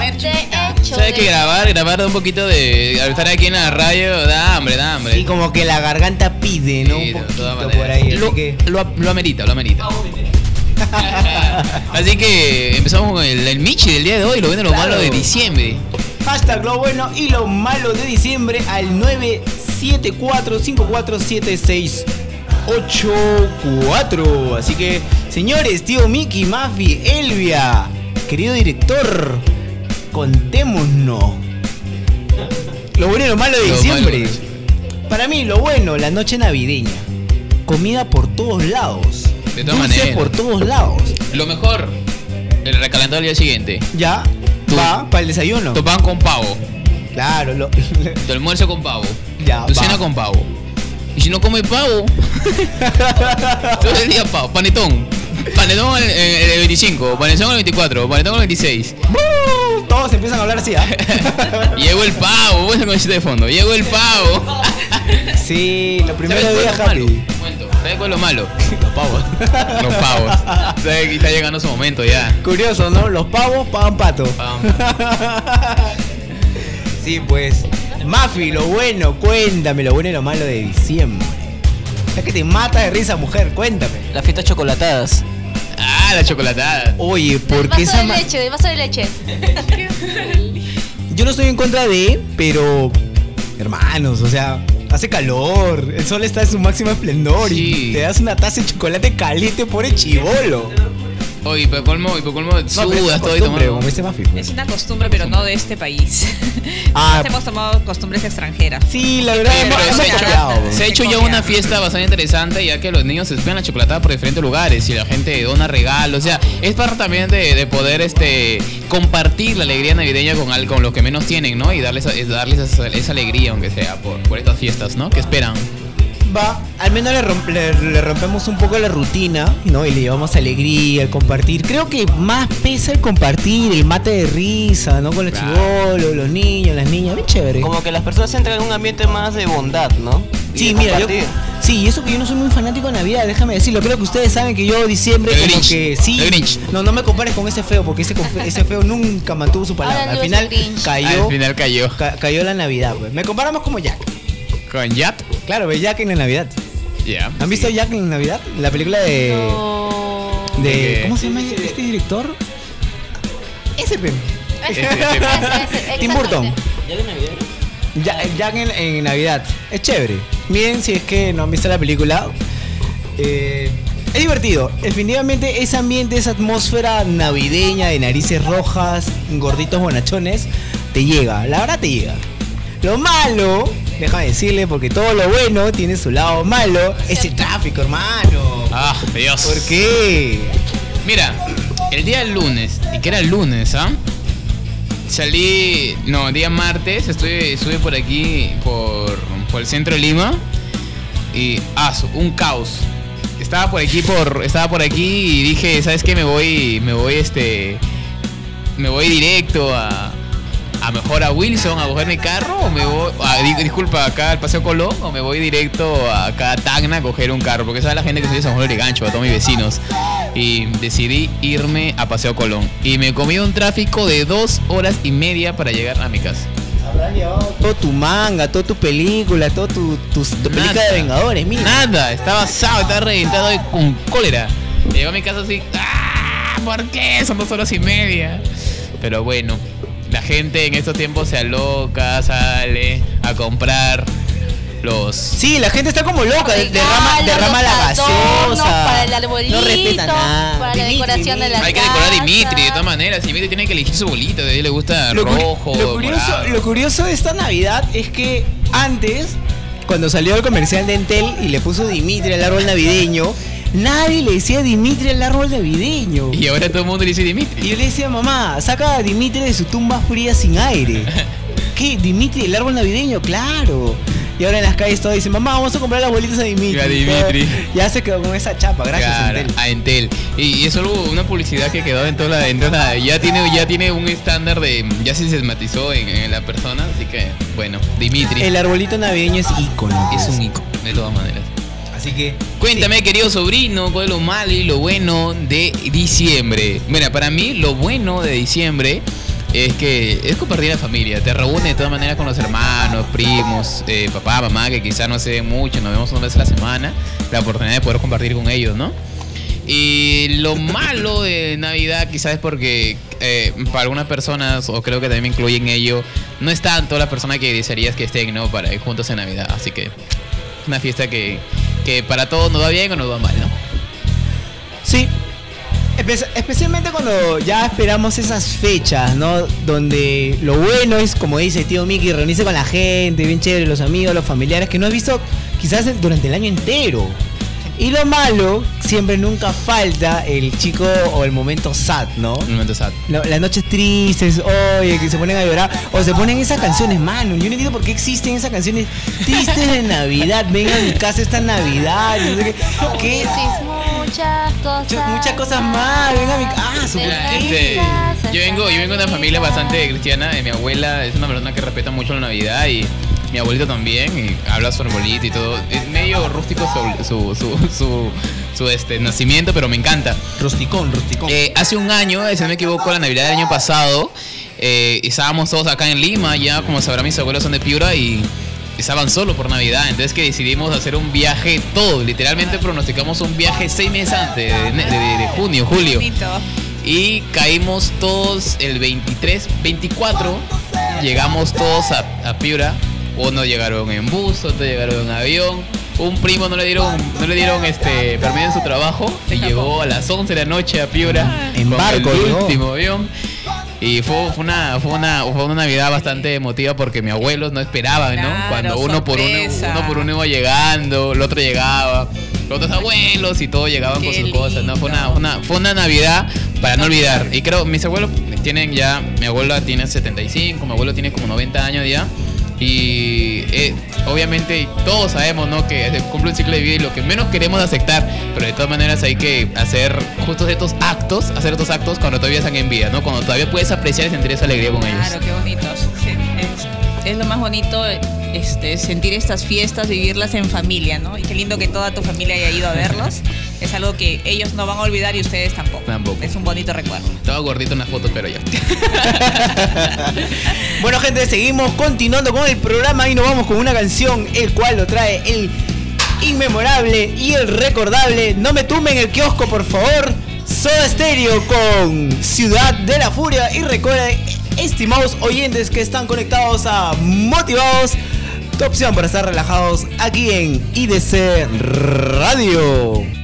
¿Sabes que grabar, grabar da un poquito de. Al estar aquí en la radio, da hambre, da hambre. Y como que la garganta pide, ¿no? Sí, Un poquito por ahí. Lo, que lo, lo amerita, lo amerita. [laughs] Así que empezamos con el, el Michi del día de hoy, lo bueno y lo Claro. malo de diciembre. Hashtag lo bueno y lo malo de diciembre al 974-547-684. Así que, señores, tío Mickey, Mafi, Elvia, querido director, contémonos. Lo bueno y lo malo de Lo diciembre. malo. Para mí, lo bueno, la noche navideña. Comida por todos lados. De todas maneras. por todos lados. Lo mejor, el recalentado del día siguiente. Ya, va para el desayuno. Tu pan con pavo, Claro, lo, tu almuerzo con pavo, ya, tu va. cena con pavo. Y si no come pavo, todo el día pavo, panetón. Panetón el, el- el 25, panetón el 24, panetón el 26. ¡Uh! Todos empiezan a hablar así, ¿ah? [laughs] Llegó el pavo, bueno con de fondo. Llegó el pavo. Sí, lo primero ¿Sabes día happy. ¿Sabes cuál es lo malo? Los pavos. [laughs] Los pavos. ¿Sabes que está llegando su momento ya? Curioso, ¿no? Los pavos pagan pato. Pam. [laughs] Sí, pues. Mafi, lo bueno, cuéntame lo bueno y lo malo de diciembre. Ya que te mata de risa, mujer, cuéntame. Las fiestas chocolatadas. Ah, la chocolatada. Oye, ¿por qué vaso esa de leche, del vaso de leche. Yo no estoy en contra de, pero. Hermanos, o sea, hace calor. El sol está en su máximo esplendor. Sí. Y te das una taza de chocolate caliente por el chivolo. Oye, por colmo, y por colmo, sudas todo y tomando. como dice Mafi. Es una costumbre, pero no de este país. [laughs] Ah, hemos tomado costumbres extranjeras. sí, la verdad, Pero hemos- se ha hemos hecho, cambiado. se ha hecho ya una fiesta bastante interesante ya que los niños se esperan la chocolatada por diferentes lugares y la gente dona regalos. O sea, es parte también de, de poder este compartir la alegría navideña con, al- con los que menos tienen, ¿no? Y darles, es darles esa, esa alegría, aunque sea por, por estas fiestas, ¿no? Que esperan. Va, al menos le, romp- le- le rompemos un poco la rutina, ¿no? Y le llevamos alegría, el compartir. Creo que más pesa el compartir, el mate de risa, ¿no? Con los Claro. chivolos, los niños, las niñas, bien chévere. Como que las personas entran en un ambiente más de bondad, ¿no? Y Sí, mira, yo, sí, y eso que yo no soy muy fanático de Navidad, déjame decirlo. Creo que ustedes saben que yo diciembre El como Grinch, que sí. el Grinch. No, no me compares con ese feo, porque ese, feo nunca mantuvo su palabra. Ahora Al final cayó, Al final cayó. ca- cayó la Navidad, pues. Me comparamos como Jack. ¿Con Yat? Claro, ve Jack en la Navidad. Ya. ¿Han visto Jack en la Navidad? La película de. No. de ¿De ¿Cómo se llama este director? Ese [laughs] Tim Burton. Jack en, en Navidad. Es chévere. Miren si es que no han visto la película. Eh, es divertido. Definitivamente ese ambiente, esa atmósfera navideña de narices rojas, gorditos bonachones, te llega. La verdad te llega. Lo malo, déjame decirle, porque todo lo bueno tiene su lado malo, es el tráfico, hermano. Ah, Dios. ¿Por qué? Mira, el día lunes, y que era el lunes, ¿ah? Salí, no, día martes, estuve, estuve por aquí, por, por el centro de Lima, y, ah, su- un caos. Estaba por aquí, por, estaba por aquí y dije, ¿sabes qué? Me voy, me voy, este, me voy directo a, a mejor a Wilson a coger mi carro o me voy, a- di- disculpa, acá al Paseo Colón o me voy directo a acá a Tacna a coger un carro, porque sabe la gente que soy de San Juan de Gancho, a todos mis vecinos. Y decidí irme a Paseo Colón. Y me comí un tráfico de dos horas y media para llegar a mi casa. Habrás llevado todo tu manga, toda tu película, toda tu, tu, tu película de Vengadores, mira. Nada, estaba asado, estaba reventado y con cólera. Llegó a mi casa así, ¡ah! ¿Por qué? Son dos horas y media. Pero bueno, la gente en estos tiempos se aloca, sale a comprar los... Sí, la gente está como loca, Regalos, derrama, derrama la gaseosa. para el arbolito, no respeta nada. para la Dimitri, decoración de la Hay que decorar a. Dimitri, de todas maneras. Dimitri tiene que elegir su bolita, de él le gusta Lo, rojo, lo curioso, lo curioso de esta Navidad es que antes, cuando salió el comercial de Entel y le puso Dimitri al árbol navideño, nadie le decía Dimitri al árbol navideño. Y ahora todo el mundo le dice Dimitri. Y yo le decía, mamá, saca a Dimitri de su tumba fría sin aire. [laughs] ¿Qué? ¿Dimitri, el árbol navideño? Claro. Y ahora en las calles todo dicen, mamá, vamos a comprar las bolitas a Dimitri. A Dimitri. [laughs] Ya se quedó con esa chapa, gracias Claro, Entel. a Entel. Y, y es solo una publicidad que quedó en toda la, en toda la- ya tiene ya tiene un estándar de ya se sistematizó en, en la persona, así que bueno, Dimitri El arbolito navideño es ícono. es un icono de todas maneras. Así que. Cuéntame, querido sobrino, cuál es lo malo y lo bueno de diciembre. Mira, para mí lo bueno de diciembre es que es compartir la familia. Te reúne de todas maneras con los hermanos, primos, eh, papá, mamá, que quizás no se ven mucho, nos vemos una vez a la semana. La oportunidad de poder compartir con ellos, ¿no? Y lo malo de Navidad quizás es porque eh, para algunas personas, o creo que también me incluye en ello, no es tanto la persona que desearías que estén, ¿no? Para ir juntos en Navidad. Así que una fiesta que, que para todos nos va bien o nos va mal, ¿no? Sí. Espe- especialmente cuando ya esperamos esas fechas, ¿no? Donde lo bueno es, como dice tío Mickey, reunirse con la gente, bien chévere, los amigos, los familiares que no has visto quizás durante el año entero. Y lo malo, siempre nunca falta el chico o el momento sad, ¿no? Un momento sad. Las noches tristes, oye, que se ponen a llorar, o se ponen esas canciones, mano. Yo no entiendo por qué existen esas canciones tristes de Navidad. Venga a mi casa esta Navidad. no sé qué. ¿Qué? Dices muchas cosas. Muchas cosas más. Venga a mi casa. Ah, este, yo vengo, yo vengo de una familia bastante cristiana. eh, Mi abuela es una persona que respeta mucho la Navidad y mi abuelito también y habla su arbolito y todo. Es medio rústico su, su, su, su, su, este, nacimiento, pero me encanta. Rusticón, rusticón. Eh, hace un año, si no me equivoco, la Navidad del año pasado, eh, estábamos todos acá en Lima, ya como sabrán mis abuelos son de Piura y estaban solo por Navidad, entonces que decidimos hacer un viaje todo, literalmente pronosticamos un viaje seis meses antes, de, de- de- de junio, julio. Y caímos todos el 23, 24, llegamos todos a, a Piura, unos llegaron en bus, otros llegaron en avión. Un primo no le dieron, no le dieron este permiso en su trabajo y llegó a las 11 de la noche a Piura En con barco el llegó. último avión. Y fue, fue una, fue, una, fue una Navidad bastante emotiva porque mi abuelo no esperaba, ¿no? Claro, Cuando uno por uno, sorpresa. uno por uno iba llegando, el otro llegaba, los otros abuelos y todos llegaban con Qué sus cosas, ¿no? Fue una, una- fue una Navidad para no olvidar. Y creo, mis abuelos tienen ya, mi abuela tiene 75, mi abuelo tiene como 90 años ya. Y eh, obviamente todos sabemos, ¿no? Que cumple un ciclo de vida y lo que menos queremos aceptar, pero de todas maneras hay que hacer justos estos actos, hacer estos actos cuando todavía están en vida, ¿no? Cuando todavía puedes apreciar y sentir esa alegría con ellos. Claro, qué bonitos. Es, es lo más bonito este, sentir estas fiestas, vivirlas en familia, ¿no? Y qué lindo que toda tu familia haya ido a verlos. Es algo que ellos no van a olvidar y ustedes tampoco. Tampoco. Es un bonito recuerdo. Estaba gordito en las fotos, pero ya. [laughs] Bueno, gente, seguimos continuando con el programa y nos vamos con una canción, el cual lo trae el inmemorable y el recordable. No me tumben el kiosco, por favor. Soda Stereo con Ciudad de la Furia. Y recuerden, estimados oyentes que están conectados a Motivados, tu opción para estar relajados aquí en IDC Radio.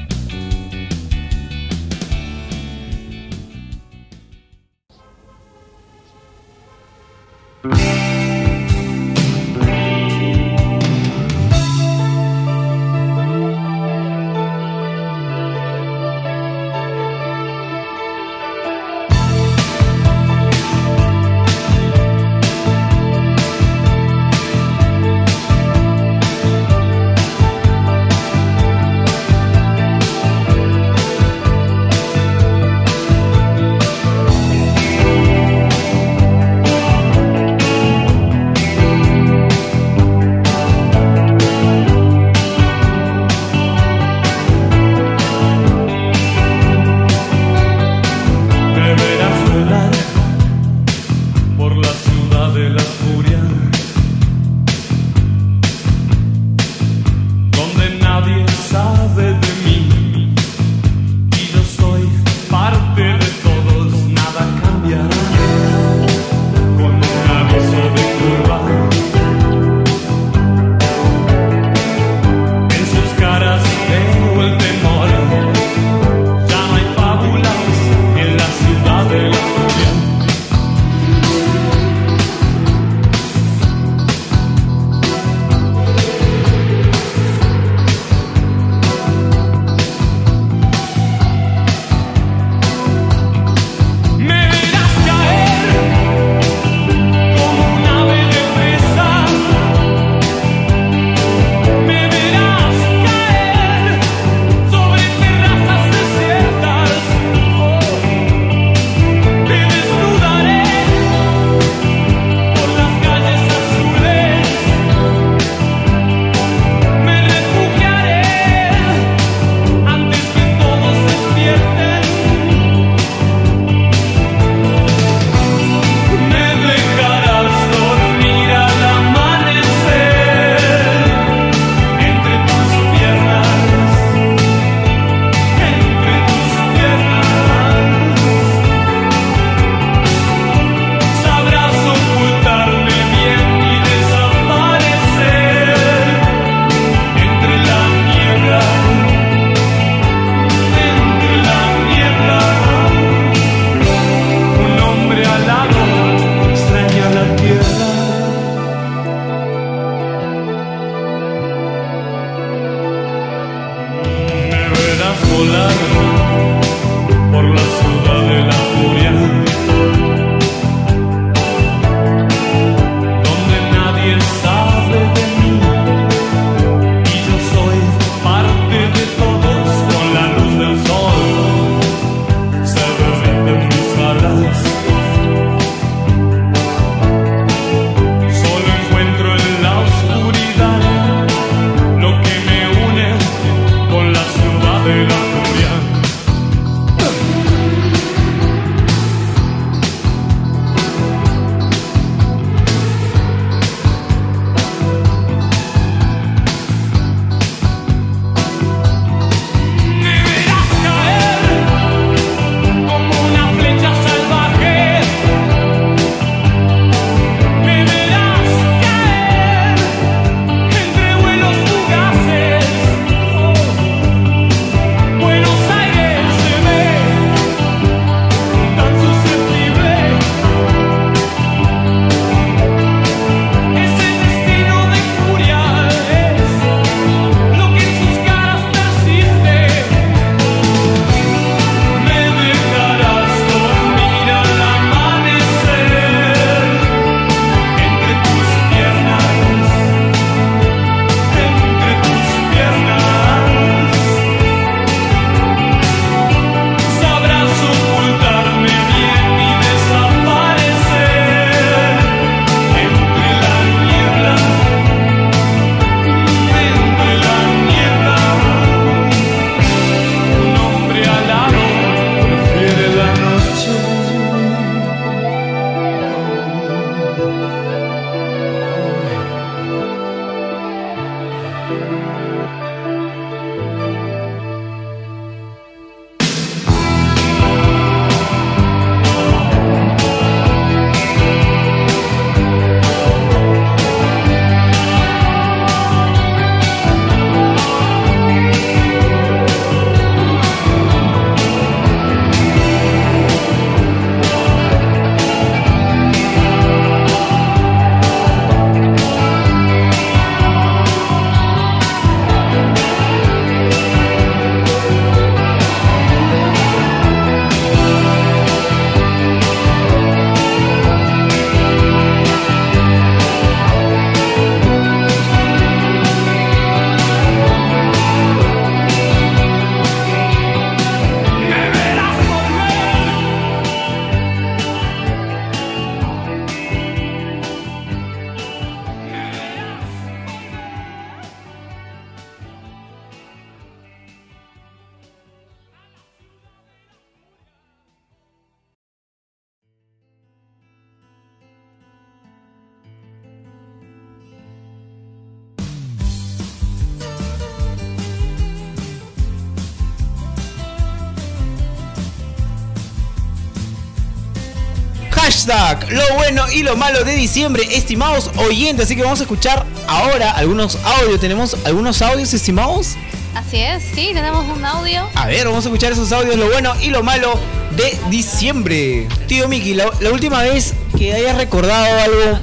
Lo bueno y lo malo de diciembre, estimados oyentes. Así que vamos a escuchar ahora algunos audios. ¿Tenemos algunos audios, estimados? Así es, sí, tenemos un audio. A ver, vamos a escuchar esos audios, lo bueno y lo malo de diciembre. Tío Miki, la, la última vez que hayas recordado algo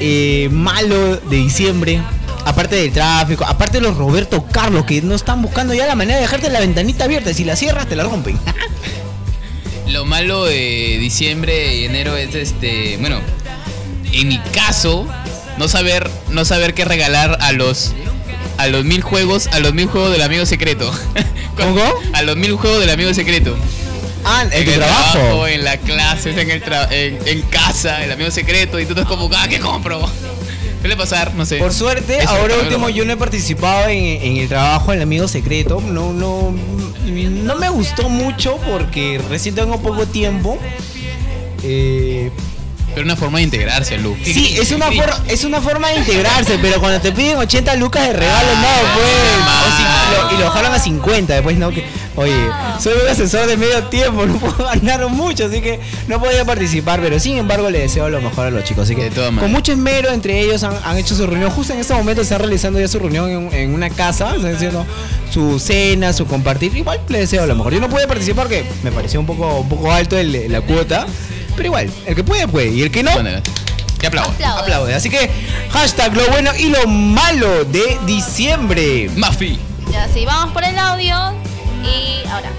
eh, malo de diciembre, aparte del tráfico, aparte de los Roberto Carlos que no están buscando ya la manera de dejarte la ventanita abierta, si la cierras te la rompen. [laughs] Lo malo de diciembre y enero es este, bueno, en mi caso, no saber, no saber qué regalar a los a los mil juegos, a los mil juegos del amigo secreto. [laughs] ¿Cómo? A los mil juegos del amigo secreto. Ah, en tu el trabajo. en la clase, en el tra- en, en casa, el amigo secreto, y tú estás como, ah, ¿qué compro? [laughs] Suele pasar, no sé. Por suerte, Eso, ahora último yo no he participado en, en el trabajo en el amigo secreto. No, no, no me gustó mucho porque recién tengo poco tiempo. Eh, Pero una forma de integrarse, Lu. sí, es una, for- es una forma de integrarse, pero cuando te piden 80 lucas de regalo, no, pues. [laughs] O si- lo- y lo bajaron a 50 después, no. Que, oye, soy un asesor de medio tiempo, [laughs] no puedo ganar mucho, así que no podía participar, pero sin embargo le deseo lo mejor a los chicos. Así que con mucho esmero entre ellos han, han hecho su reunión. Justo en este momento están realizando ya su reunión en, en una casa, están haciendo su cena, su compartir. Igual le deseo lo mejor. Yo no pude participar porque me pareció un poco, un poco alto el- la cuota, pero igual, el que puede, puede. Y el que no, te aplaudo. Aplaude. aplaude. Así que hashtag lo bueno y lo malo de diciembre. Mafi. Ya, sí, vamos por el audio. Y ahora.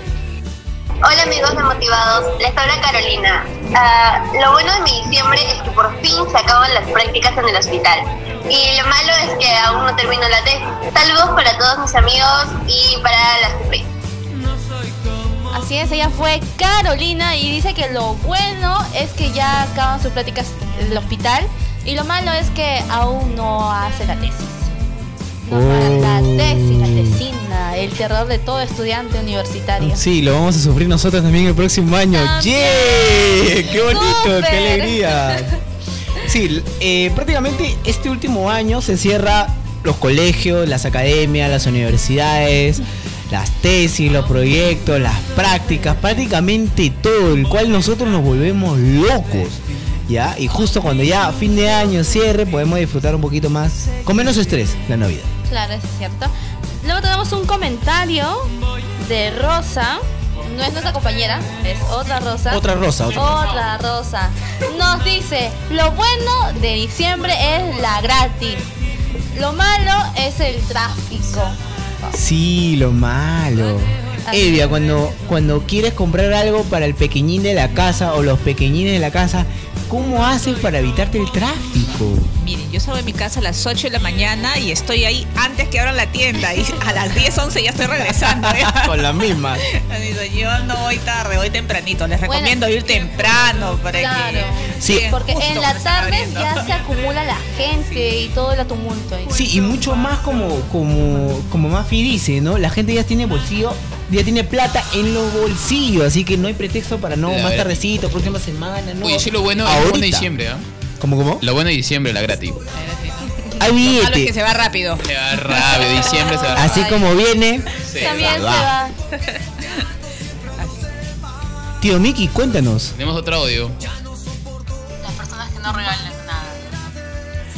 Hola amigos de Motivados, les habla Carolina. Ah, lo bueno de mi diciembre es que por fin se acaban las prácticas en el hospital. Y lo malo es que aún no termino la tesis. Saludos para todos mis amigos y para la CP. Así es, ella fue Carolina y dice que lo bueno es que ya acaban sus prácticas en el hospital y lo malo es que aún no hace la tesis. No, La tesis, la tesina, el terror de todo estudiante universitario. Sí, lo vamos a sufrir nosotros también el próximo año. ¡Yeah! ¡Qué bonito! ¡Qué alegría! Sí, eh, prácticamente este último año se cierra los colegios, las academias, las universidades, las tesis, los proyectos, las prácticas, prácticamente todo, el cual nosotros nos volvemos locos. ¿Ya? Y justo cuando ya fin de año cierre, podemos disfrutar un poquito más, con menos estrés, la Navidad. Claro, eso es cierto. Luego tenemos un comentario de Rosa. No es nuestra compañera, es otra Rosa. Otra Rosa, otra Rosa. Otra Rosa. Nos dice, lo bueno de diciembre es la gratis. Lo malo es el tráfico. Sí, lo malo. Evia, cuando, cuando quieres comprar algo para el pequeñín de la casa o los pequeñines de la casa, ¿cómo haces para evitarte el tráfico? Miren, yo salgo de mi casa a las 8 de la mañana y estoy ahí antes que abran la tienda. Y a las 10, 11 ya estoy regresando. ¿eh? [laughs] Con la misma. [laughs] Yo no voy tarde, voy tempranito. Les recomiendo ir temprano para Claro. que. Sí. Porque en la tarde ya se acumula la gente y todo el tumulto. ahí. Sí, y mucho más como, como, como Mafi dice, ¿no? La gente ya tiene bolsillo, ya tiene plata en los bolsillos, así que no hay pretexto para no, La más tardecito, próxima semana, ¿no? Oye, sí, lo bueno, lo Ahorita. bueno de diciembre, ¿ah? ¿Cómo, cómo? Lo bueno de diciembre, la gratis. Hay Lo malo es billete. que se va rápido. Se va rápido, diciembre se va Así rápido. como viene, Se También se va. va. tío Miki, cuéntanos. Tenemos otro audio. Las personas que no regalan.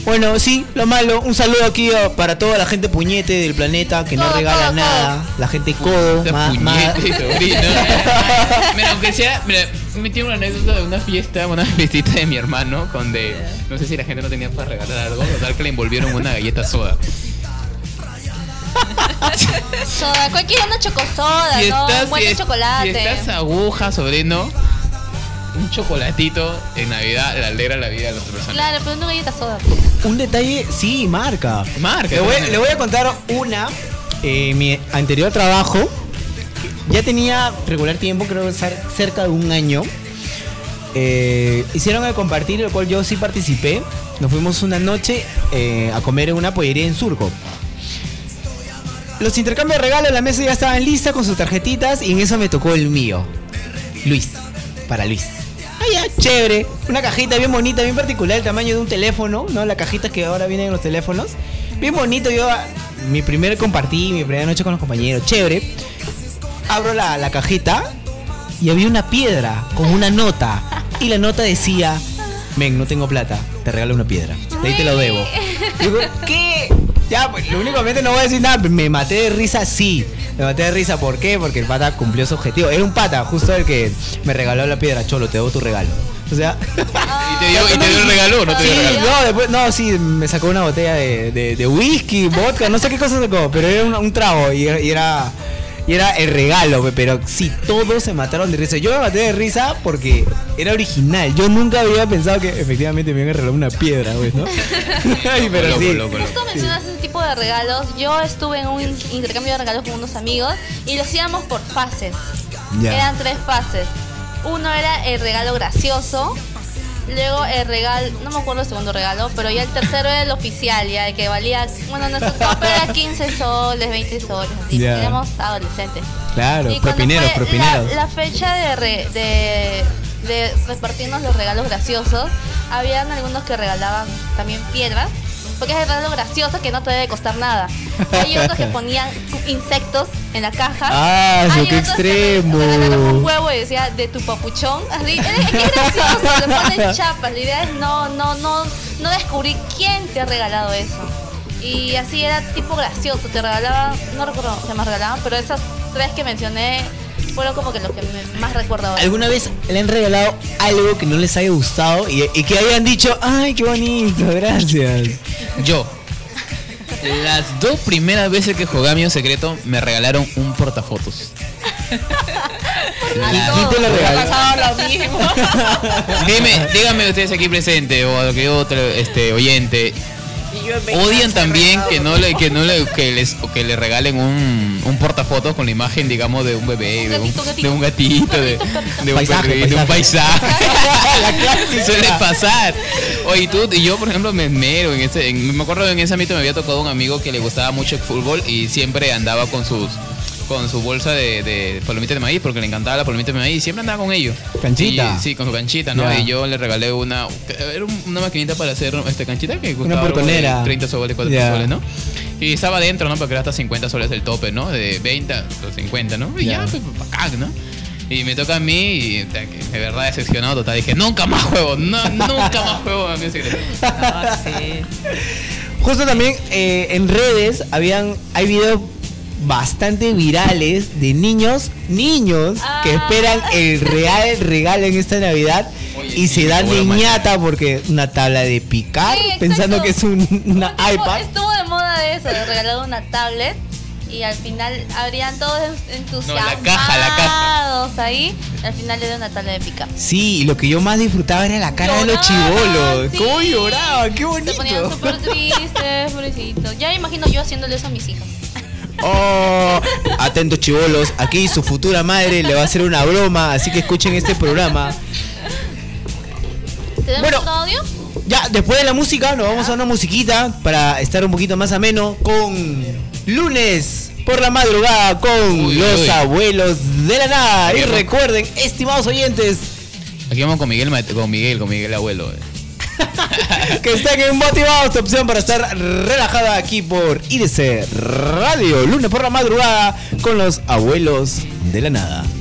Bueno, sí, lo malo. Un saludo aquí para toda la gente puñete del planeta que no regala nada. La gente codo. Ma- ma- puñete, [laughs] sobrino. [laughs] Mira, aunque sea, mira, me tiene una anécdota de una fiesta, una [laughs] fiestita de mi hermano, donde no sé si la gente no tenía para regalar algo, total que le envolvieron una galleta soda. Soda, cualquiera una chocosoda, Si ¿no? estás, Un buen si chocolate. si estás aguja, sobrino, un chocolatito en Navidad le alegra la vida a las otras personas. Claro, pero una galleta soda. Un detalle, sí, marca. Marca. Le voy, también. le voy a contar una. eh, mi anterior trabajo. Ya tenía regular tiempo, creo que cer- cerca de un año. Eh, hicieron el compartir, el cual yo sí participé. Nos fuimos una noche eh, a comer en una pollería en Surco. Los intercambios de regalos en la mesa ya estaban listas con sus tarjetitas y en eso me tocó el mío. Luis. Para Luis. Ya, chévere. Una cajita bien bonita, bien particular, el tamaño de un teléfono, ¿no? La cajita que ahora vienen en los teléfonos. Bien bonito, yo ah, mi primer compartí, mi primera noche con los compañeros, chévere. Abro la, la cajita y había una piedra con una nota. Y la nota decía, men, no tengo plata, te regalo una piedra. De ahí te lo debo. Digo, ¿qué? Ya, pues, lo únicamente no voy a decir nada, me maté de risa, sí. Me maté de risa, ¿por qué? Porque el pata cumplió su objetivo. Era un pata, justo el que me regaló la piedra, cholo, te debo tu regalo. O sea, ¿Y te dio, y te dio el regalo no te dio el Sí, regalo? no, después, no, sí, me sacó una botella de, de, de whisky, vodka, no sé qué cosa sacó, pero era un, un trago y, era- y era y era el regalo, pe, pero sí, todos se mataron de risa. Yo me maté de risa porque era original. Yo nunca había pensado que efectivamente me iban a regalar una piedra, pues, ¿no? [laughs] Ay, pero Loco, sí. loco, loco. Justo mencionas ese tipo de regalos. Yo estuve en un in- intercambio de regalos con unos amigos y lo hacíamos por fases. Ya. Eran tres fases. Uno era el regalo gracioso. Luego el regalo, no me acuerdo el segundo regalo, pero ya el tercero era el oficial, ya el que valía, bueno, nuestro top era 15 soles, 20 soles, así, Ya. éramos adolescentes. Claro, Y propineros. La, la fecha de, re- de, de repartirnos los regalos graciosos, habían algunos que regalaban también piedras, porque es el regalo gracioso que no te debe costar nada. Hay [laughs] otros que ponían insectos en la caja. Ah, Hay qué otros que re- extremo. regalaron un huevo y decía de tu papuchón. Así, es, es gracioso, le ponen [laughs] chapas. La idea es no, no, no, no descubrir quién te ha regalado eso. Y así era tipo gracioso, te regalaban, no recuerdo qué más regalaban, pero esas tres que mencioné fueron como que los que me- más recuerdo ahora. ¿Alguna vez le han regalado algo que no les haya gustado y, y que hayan dicho, ay, qué bonito, gracias? Yo. Las dos primeras veces que jugué a Amigo Secreto me regalaron un portafotos. La- ¿Quién te lo regaló? pasado lo mismo. [laughs] Dime, díganme ustedes aquí presente o que otro este oyente. Odian también que no le que no le que les o que le regalen un, un portafotos con la imagen digamos de un bebé, de un, de un gatito, de, de un, Paisaje, perrito, de un paisaje. paisaje. [laughs] Suele pasar. Oye, tú y yo por ejemplo me esmero en ese en- me acuerdo en ese ámbito me había tocado un amigo que le gustaba mucho el fútbol y siempre andaba con sus con su bolsa de, de palomitas de maíz porque le encantaba la palomita de maíz y siempre andaba con ellos. Canchita. Y- sí, con su canchita, ¿no? Ya. Y yo le regalé una era un- una maquinita para hacer este canchita que costaba algo de portonera. 30 soles, 40 Ya. soles, ¿no? Y estaba adentro, ¿no? Porque era hasta 50 soles el tope, ¿no? De 20 a los 50, ¿no? Y Ya. ya, pues, bacán, ¿no? Y me toca a mí y que de verdad decepcionado total. Dije, nunca más juego, no, nunca más juego a Music [laughs] Secret. Justo también eh, en redes habían hay videos bastante virales de niños, niños que esperan el real regalo en esta Navidad y se dan de ñata porque una tabla de picar Sí, pensando que es un- una Estuvo- iPad. Estuvo de moda de eso, de regalar una tablet. Y al final habrían todos entusiasmados caja, la caja. ahí. Al final le dio una tablet de pica. Sí, y lo que yo más disfrutaba era la cara de los chivolos. sí. ¿Cómo lloraban? ¡Qué bonito! Se ponían súper tristes, pobrecitos. Ya me imagino yo haciéndole eso a mis hijas. Oh, atentos chivolos, aquí su futura madre le va a hacer una broma, así que escuchen este programa. ¿Tenemos Bueno. audio? Ya, después de la música, nos vamos a una musiquita para estar un poquito más ameno con lunes por la madrugada con los uy. abuelos de la nada. Y vamos. recuerden, estimados oyentes, Aquí vamos con Miguel, Mate- con Miguel, con Miguel abuelo. eh. [laughs] que estén motivados, tu opción para estar relajada aquí por IDC Radio, lunes por la madrugada con los abuelos de la nada.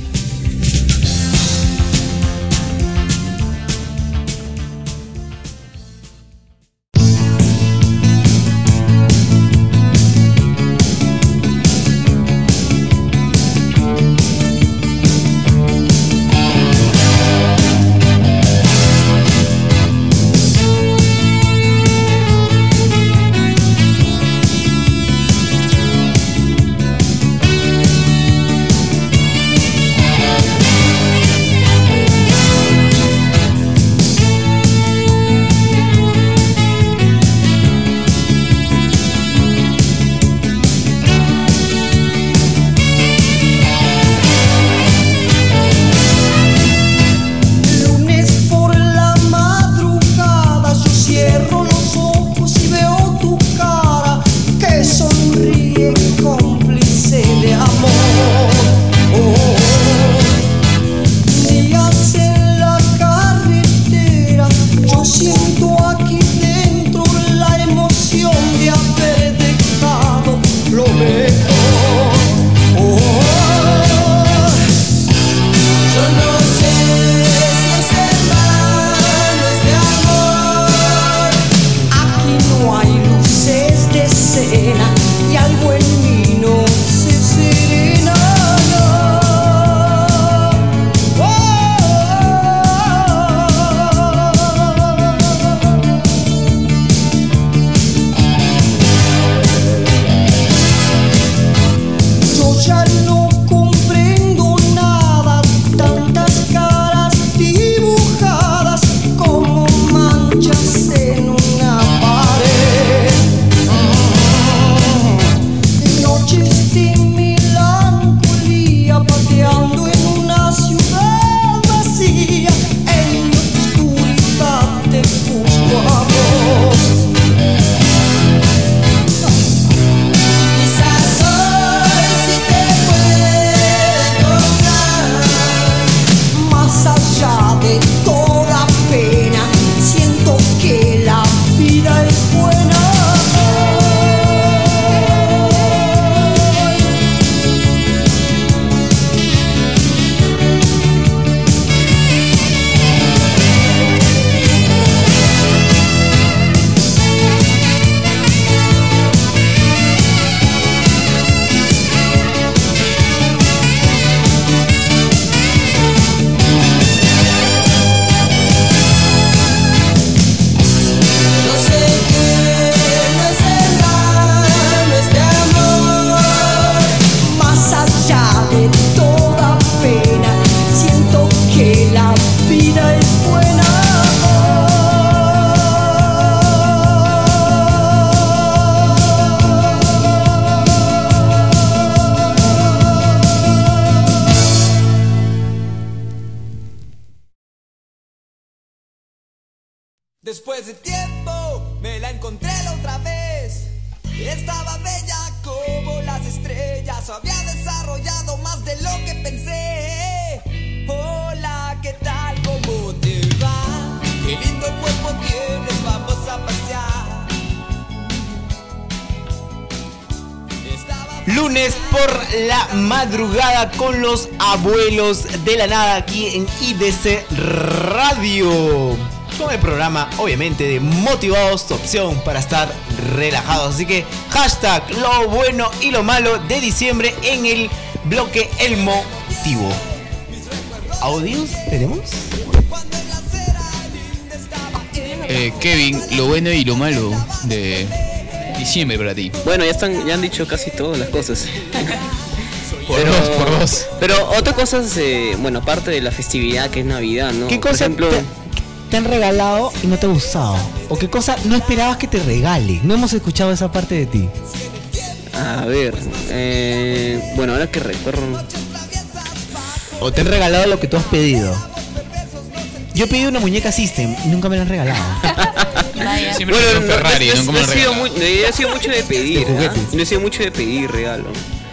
Con los abuelos de la nada aquí en IDC Radio. Con el programa, obviamente, de Motivados, tu opción para estar relajados. Así que hashtag lo bueno y lo malo de diciembre en el bloque El Motivo. ¿Audios tenemos? Eh, Kevin, lo bueno y lo malo de diciembre para ti. Bueno, ya están, ya han dicho casi todas las cosas. Por. Pero otra cosa es, eh, bueno, aparte de la festividad que es Navidad, ¿no? ¿Qué Por cosa ejemplo, te, te han regalado y no te ha gustado? ¿O qué cosa no esperabas que te regale? No hemos escuchado esa parte de ti. a ver, eh, bueno, ahora que recuerdo, ¿O te han regalado lo que tú has pedido? Yo he pedido una muñeca System y nunca me la han regalado. [laughs] Siempre bueno, Ferrari, no, lo sido, regalan. muy- no he sido mucho de pedir, no he sido mucho de pedir regalo.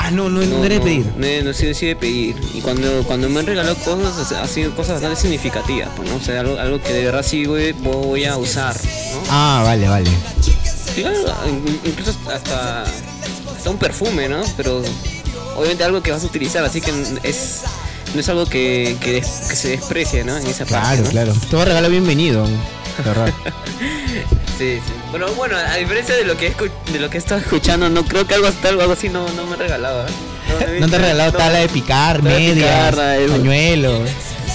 Ah, no, no, no eres de pedir. No, he- no así de pedir. Y cuando, cuando me han regalado cosas, ha sido cosas bastante significativas, pues, ¿no? O sea, algo, algo que de verdad sí voy, voy a usar, ¿no? Ah, vale, vale. Claro, in- incluso hasta, hasta un perfume, ¿no? Pero obviamente algo que vas a utilizar, así que es no es algo que, que, des- que se desprecie, ¿no? En esa parte. Claro, ¿no? claro. Te voy a regalar bienvenido. [laughs] Sí, sí. Pero bueno, a diferencia de lo que he, de lo que he estado escuchando, no creo que algo, algo así no, no me he regalado, ¿eh? he No te he regalado no. tabla de picar, medias, pañuelos.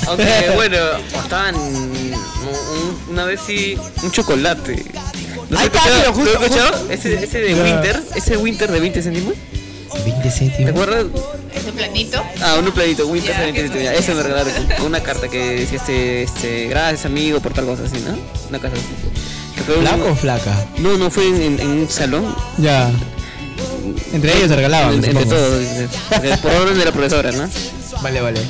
Aunque bueno, estaban un- una vez sí un chocolate. ¿No está, escuchado? justo- ¿Lo escuchado? Ese, ese de. Winter, ese Winter de 20 céntimos. 20 ¿Te céntimos. acuerdas? Ese planito. Ah, un planito, 20 ¿qué céntimos. Ese me regalaron con una carta que decía este, este, gracias amigo por tal cosa así, ¿no? Una cosa así. Un- ¿Flaco o flaca? No, no fue en, un salón. Ya. Entre ellos se regalaban. En- entre todos. Por orden de la profesora, ¿no? Vale, vale.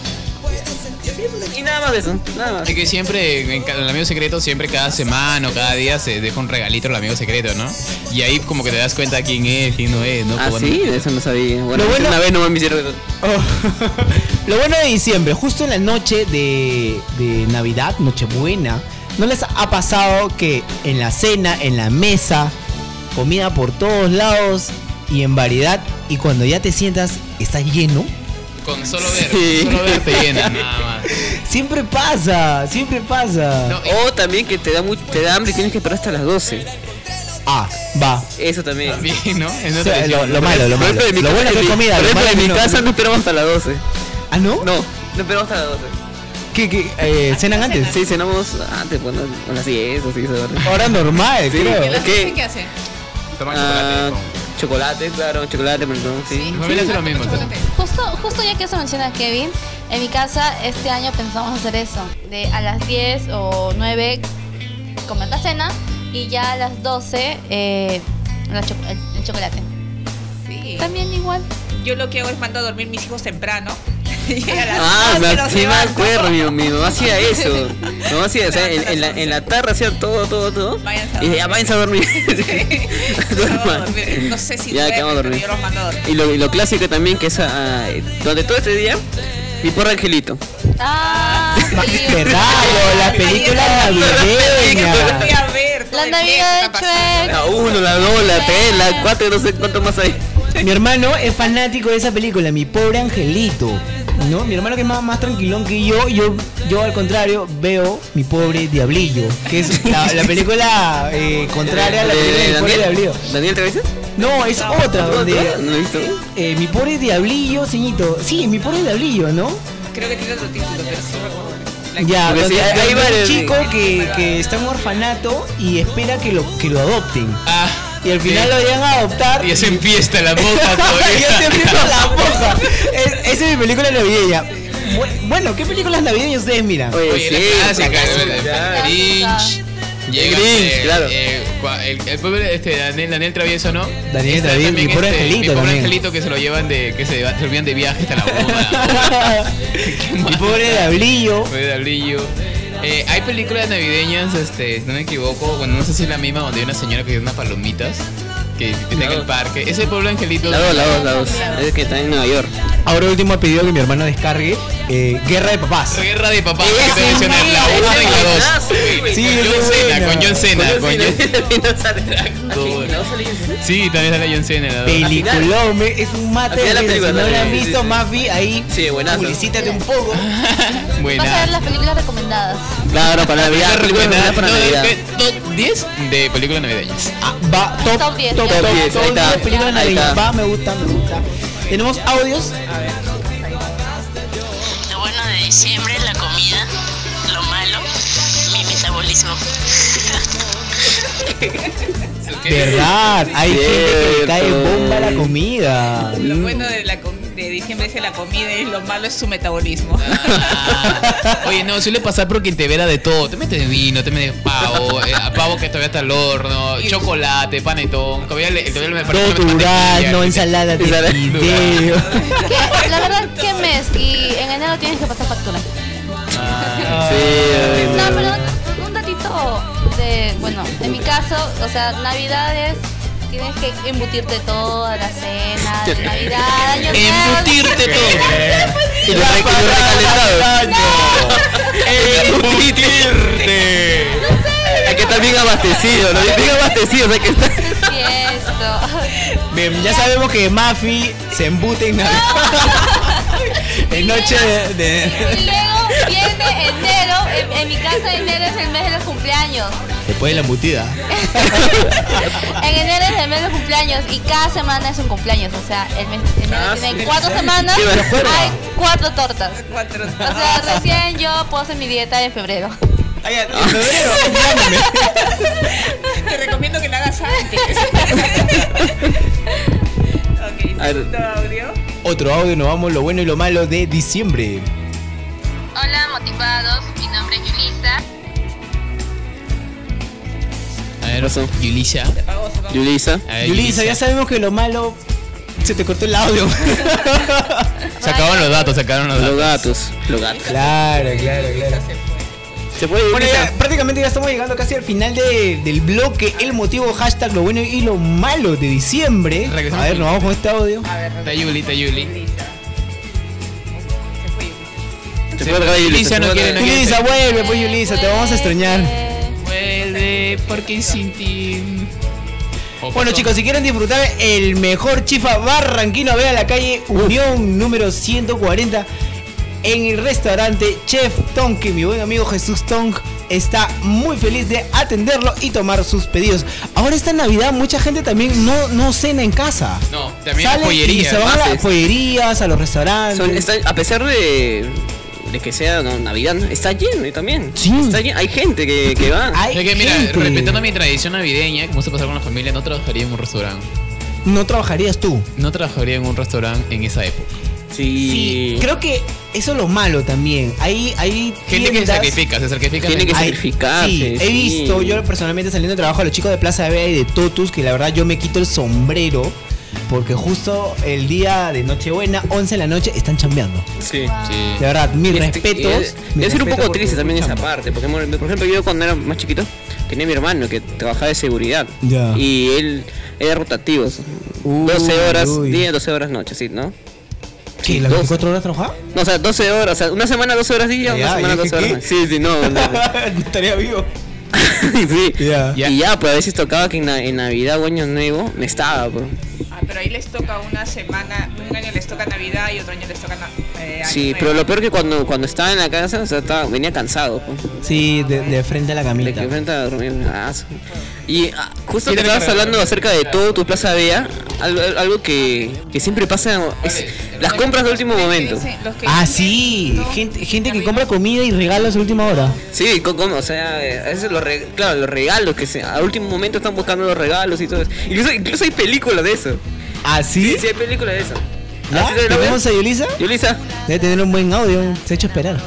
Y nada más de eso, nada más. Es que siempre, en el amigo secreto, siempre cada semana o cada día se deja un regalito al amigo secreto, ¿no? Y ahí como que te das cuenta quién es, quién no es, ¿no? Ah, sí, de eso no sabía. Bueno, Lo bueno- una vez no me hicieron eso. [laughs] Lo bueno de diciembre, justo en la noche de, de Navidad, Nochebuena, ¿no les ha pasado que en la cena, en la mesa, comida por todos lados y en variedad, y cuando ya te sientas, estás lleno? Con solo ver, Sí. con solo ver te llena, [laughs] nada más. Siempre pasa, siempre pasa. No, y- O también que te da, mucho, te da hambre y tienes que esperar hasta las 12. Ah, va. Eso también. También, ¿no? Es O sea, lo, lo malo, lo malo. ejemplo, en mi Lo casa- bueno en que mi- es comida. Por lo ejemplo, malo en que mi no. casa no esperamos hasta las 12. ¿Ah, no? No, no esperamos hasta las 12. ¿Qué, qué, eh, ¿Cenan antes? Sí, cenamos antes, pues, ¿no? a las 10 o así, ¿sabes? Hora normal, Sí. creo. ¿Y la ¿Qué? qué hace? Toma Ah, chocolate. Chocolate, claro, chocolate, perdón, sí. Mi familia hace lo mismo. Justo, justo ya que se menciona Kevin, en mi casa este año pensamos hacer eso. De a las 10 o 9 comer la cena y ya a las 12 eh, la cho- el, el chocolate. Sí. También igual. Yo lo que hago es mando a dormir mis hijos temprano. A las Ah, 12 me, los sí me acuerdo, mi, mi mamá hacía eso. Mi mamá hacía, o sea, en, en la, en la tarde hacía todo, todo, todo. Váyanse a Y ya váyanse a dormir. [laughs] Duerman. [laughs] dormir. No sé si Ya, que vamos a pero dormir. yo los mando a dormir. Y lo, y lo clásico también que es ah, donde todo este día, mi porra angelito. Ah, [laughs] sí. ¿Verdad? lo- La película Voy navideña. a ver. todo La el Navidad de está pasando. Shrek. La 1, la 2, la 3, la 4, no sé cuánto más hay. Mi hermano es fanático de esa película, mi pobre angelito. ¿No? Mi hermano que es más, más tranquilón que yo, yo, yo al contrario veo mi pobre diablillo, que es la, la película eh, contraria a la película de mi pobre diablillo. ¿Daniel? No, es otra donde ¿No lo he visto? eh, mi pobre diablillo, señito. Sí, mi pobre diablillo, ¿no? Creo que tiene otro título, pero sí recuerdo. Ya, sí, hay- hay un chico que, que está en un orfanato y espera que lo, que lo adopten. Ah, Y al final sí. lo a adoptar. Y hacen fiesta en la boca ya todavía. se empieza la moja. [laughs] [laughs] Es- Esa es mi película navideña. Bu- Bueno, ¿qué películas navideñas ustedes miran? Oye, Oye, sí, la clásica. Grinch. Llega, Grinch, eh, claro. eh, el, el pobre este, Daniel, Daniel Travieso, ¿no? Daniel Está Travieso, mi pobre este, angelito Mi pobre también. angelito que se lo llevan de. que se, se olvidan de viaje hasta la boda. [laughs] mi pobre diablillo. Pobre diablillo. Eh, hay películas navideñas, este, si no me equivoco, bueno, no sé si es la misma, donde hay una señora que tiene unas palomitas que está en el parque. Ese pueblo angelito. La dos, la dos, la dos. Es que está en Nueva York. Ahora último he pedido que mi hermano descargue eh, Guerra de Papás. Guerra de papás, que te mencioné, la 1 y la 2. Sí, con John Cena, buena. con John Cena, Con John John Sí, también sale John Cena. la dos. Peliculón, me- es un mate la de película Si no lo han visto, sí. Mafi, ahí Sí, buenazo. publicítate un poco. [laughs] Vas a Buena. ver las películas recomendadas. Claro, para Navidad. Película películas recomendada, para Navidad. Top 10 de películas navideñas. Ah, va, top, Top 10, top. Top, Top 10, top ahí está. 10 películas Ahí navideñas. está. Va, me gusta, me gusta. Tenemos audios. Lo bueno de diciembre, la comida. Lo malo, mi metabolismo. Verdad, hay gente que le cae bomba la comida. Lo bueno de, la com- de diciembre es que la comida y lo malo es su metabolismo. Ah. Oye, no, suele pasar porque te verá de todo. Te metes vino, te metes pavo, eh, pavo que todavía está al horno, chocolate, panetón. Todavía le, todavía me parece Todo durazno, ensalada de. ¿Qué? La verdad, ¿qué mes? Y en enero tienes que pasar factura. Ah, No, pero un datito de, bueno, en mi caso, o sea, navidades tienes que embutirte toda la cena, de [laughs] Navidad, año nuevo. Embutirte todo. [laughs] Y lo recalentado. [laughs] Embutirte. Hay que estar bien abastecido, ¿no? Bien abastecido, hay que estar. Cierto. Bien, ya sabemos que Mafi se embute en Navidad. en noche de, de- Y luego viene enero, en, en mi casa enero es el mes de los cumpleaños. Después de la embutida. [laughs] En enero es el mes de cumpleaños y cada semana es un cumpleaños, o sea, el mes enero Ah, tiene sí. cuatro semanas, hay cuatro tortas. Cuatro. O sea, recién yo puedo hacer mi dieta en febrero. Ay, en febrero, [laughs] llámame. Te recomiendo que la hagas antes. [laughs] ok, segundo audio. Otro audio, nos vamos lo bueno y lo malo de diciembre. Hola, motivados. Ver, pasó? Yulisa. Yulisa. Ver, Yulisa, ya sabemos que lo malo se te cortó el audio. [laughs] Se acabaron los datos, se acabaron los Los datos. gatos. Los gatos. claro, claro, claro. Se fue Bueno, ya, prácticamente ya estamos llegando casi al final de- del bloque. El motivo, hashtag lo bueno y lo malo de diciembre. Regresamos A ver, nos vamos con este audio. A ver, Está Yuli, está Yuli. se fue Yulisa. No quiere, no. Yulisa, vuelve, pues Yulisa, te vamos a extrañar. Vuelve, porque sin ti. Bueno chicos, si quieren disfrutar el mejor chifa barranquino, vean la calle Unión número 140 en el restaurante Chef Tonk, que mi buen amigo Jesús Tonk está muy feliz de atenderlo y tomar sus pedidos. Ahora esta Navidad mucha gente también no, no cena en casa. No, también se van a las pollerías, a los restaurantes. Son- a pesar de, de que sea no, Navidad, ¿no? está lleno y también. Sí. Está lleno. Hay gente que, que va. Hay Es que mira, gente. respetando mi tradición navideña, como se pasa con la familia, no trabajaría en un restaurante. No trabajarías tú. No trabajaría en un restaurante en esa época. Sí. Creo que eso es lo malo también. Hay, hay Gente que se sacrifica, se sacrifica. Tiene que sacrificarse. Sí, he sí. visto yo personalmente saliendo de trabajo a los chicos de Plaza de Vea y de Totus, que la verdad yo me quito el sombrero. Porque justo el día de Nochebuena, 11 de la noche, están chambeando. Sí. Sí. De verdad, mis Y este- respetos. y mis Debe ser un poco triste también esa parte. Porque, por ejemplo, yo cuando era más chiquito, tenía mi hermano que trabajaba de seguridad. Ya. Y él era rotativo. Uy, 12 horas uy. día, 12 horas noche, ¿sí? ¿no? ¿Qué? ¿Las 24 horas trabajaba? No, o sea, 12 horas. O sea, una semana 12 horas día, Ya, una semana yo 12 dije, horas. ¿qué? Sí, sí, no. no. [laughs] Estaría vivo. [laughs] sí. Ya. Y ya, pues a veces tocaba que en, na- en Navidad o Año Nuevo me estaba, pues. Ah, pero ahí les toca una semana, un año les toca Navidad y otro año les toca eh, Año Sí, Nuevo. pero lo peor que cuando, cuando estaba en la casa, o sea, estaba, venía cansado, pues. Sí, de, de frente a la De camita. que frente a dormir. ah, Y ah, justo que estabas hablando acerca de todo tu plaza vea, algo, algo que, que siempre pasa es las compras de último momento. Ah, sí. Gente, gente que compra comida y regalos a última hora. Sí, co- como, o sea, eh, a veces los, re- claro, los regalos que se, a último momento están buscando los regalos y todo eso. Incluso, incluso hay películas de eso. ¿Ah, sí? Sí, sí hay películas de eso. ¿Ya? ¿Ah, sí a Yulisa? Yulisa, Debe tener un buen audio. Se ha hecho esperar.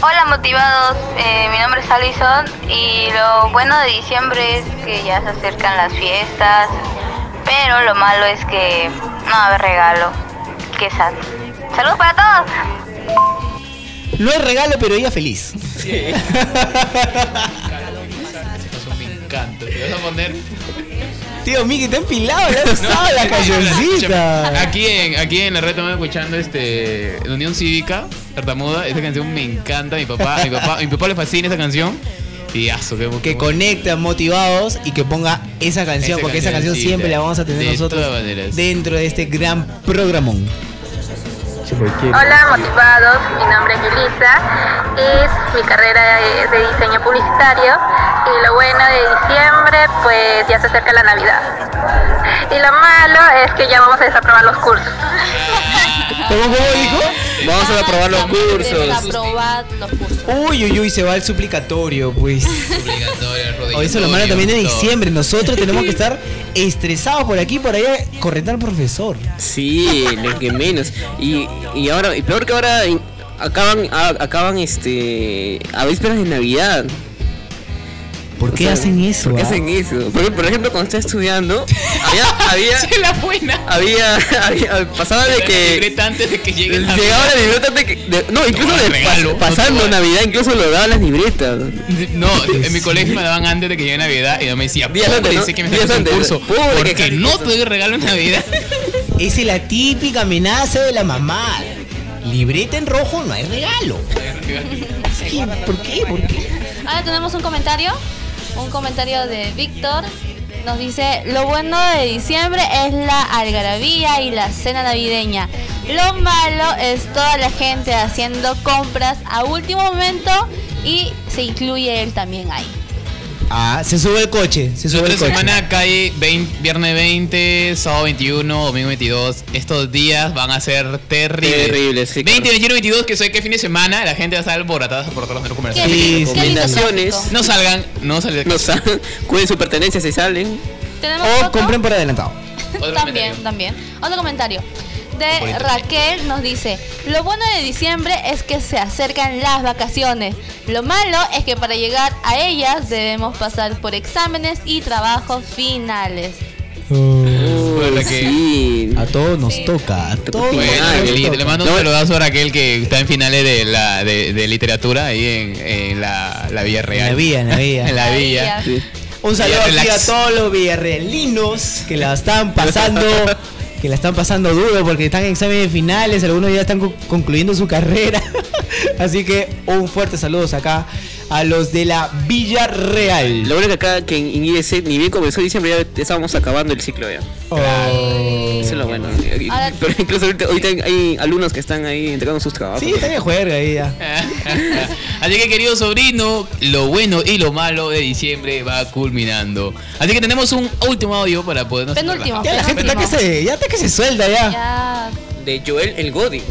Hola motivados, eh, mi nombre es Alison y lo bueno de diciembre es que ya se acercan las fiestas, pero lo malo es que no va a haber regalo. Qué sad. Saludos para todos. No es regalo, pero ella feliz. Eso me encanta. Te vas a poner. Tío Miki, está empilado, ya [laughs] sabes la cancioncita. Aquí en, aquí en la red estamos escuchando este Unión Cívica, Tartamuda. Esa canción me encanta. Mi papá, mi papá, mi papá le fascina esa canción. Que conecta motivados y que ponga esa canción, Esa porque esa canción siempre la vamos a tener de nosotros dentro de este gran programón. Hola motivados, mi nombre es Yulisa, es mi carrera de, de diseño publicitario y lo bueno de diciembre pues ya se acerca la Navidad. Y lo malo es que ya vamos a desaprobar los cursos. [laughs] ¿Cómo, cómo dijo? Vamos a aprobar los cursos. Los cursos. Uy, uy, uy, se va el suplicatorio, pues. O eso lo malo también de diciembre. Nosotros tenemos que [laughs] estar estresados por aquí por allá, corriendo al profesor. Sí, lo que menos. Y, y ahora, y peor que ahora acaban, a- acaban este a vísperas de Navidad. ¿Por qué hacen eso, ¿Por qué ah? hacen eso? Porque, por ejemplo, cuando estaba estudiando, había, [laughs] había, la buena. había, había- pasaba de que libreta antes de que llegue la llegaba la libreta antes de que, de- no, incluso No, de regalo, no pasando Navidad, incluso lo daban las libretas. No, en mi colegio me daban antes de que llegue Navidad y yo me decía, Días antes, que me Días antes. curso. Porque que no te doy regalo en Navidad. [laughs] Esa es la típica amenaza de la mamá. Libreta en rojo no hay regalo. ¿Por qué? ¿Por qué? Ahora tenemos un comentario. Un comentario de Víctor. Nos dice, lo bueno de diciembre es la algarabía y la cena navideña. Lo malo es toda la gente haciendo compras a último momento y se incluye él también ahí. Ah, se sube el coche, se La sube el otra coche. semana cae 20 viernes 20, sábado 21, domingo 22. Estos días van a ser terribles. Terribles, sí, 20, 21, 22, que sé que fin de semana la gente va a estar alborotada por todos los centros comerciales. Sí, sí. Recomendaciones. No salgan, no salgan. No saben, cuiden sus pertenencias si salen. Tenemos O compren por adelantado. También, también. Otro comentario. De. Raquel nos dice, lo bueno de diciembre es que se acercan las vacaciones. Lo malo es que para llegar a ellas debemos pasar por exámenes y trabajos finales. Que- A todos nos toca. A todos Bueno, nos toca. le mando un saludazo a Raquel que está en finales de la de, de literatura ahí en, en la, la Villa Real. En la villa, en la villa. [laughs] en la villa. Un saludo aquí a todos los villarrealinos que la están pasando, [laughs] que la están pasando duro porque están en exámenes finales, algunos ya están co- concluyendo su carrera. [laughs] Así que un fuerte saludo acá a los de la Villa Real. Lo bueno que acá que en, en IDC ni bien comenzó diciembre ya estábamos acabando el ciclo ya. Oh. Eso es lo bueno. Y- Ahora- [laughs] Pero incluso ahorita, ahorita hay alumnos que están ahí entregando sus trabajos. Sí, está de juerga ahí ya. [laughs] Así que querido sobrino, lo bueno y lo malo de diciembre va culminando. Así que tenemos un último audio para podernos Penúltimo, Ya la gente está que se, ya está que se suelta ya. Ya. De Joel el Godi.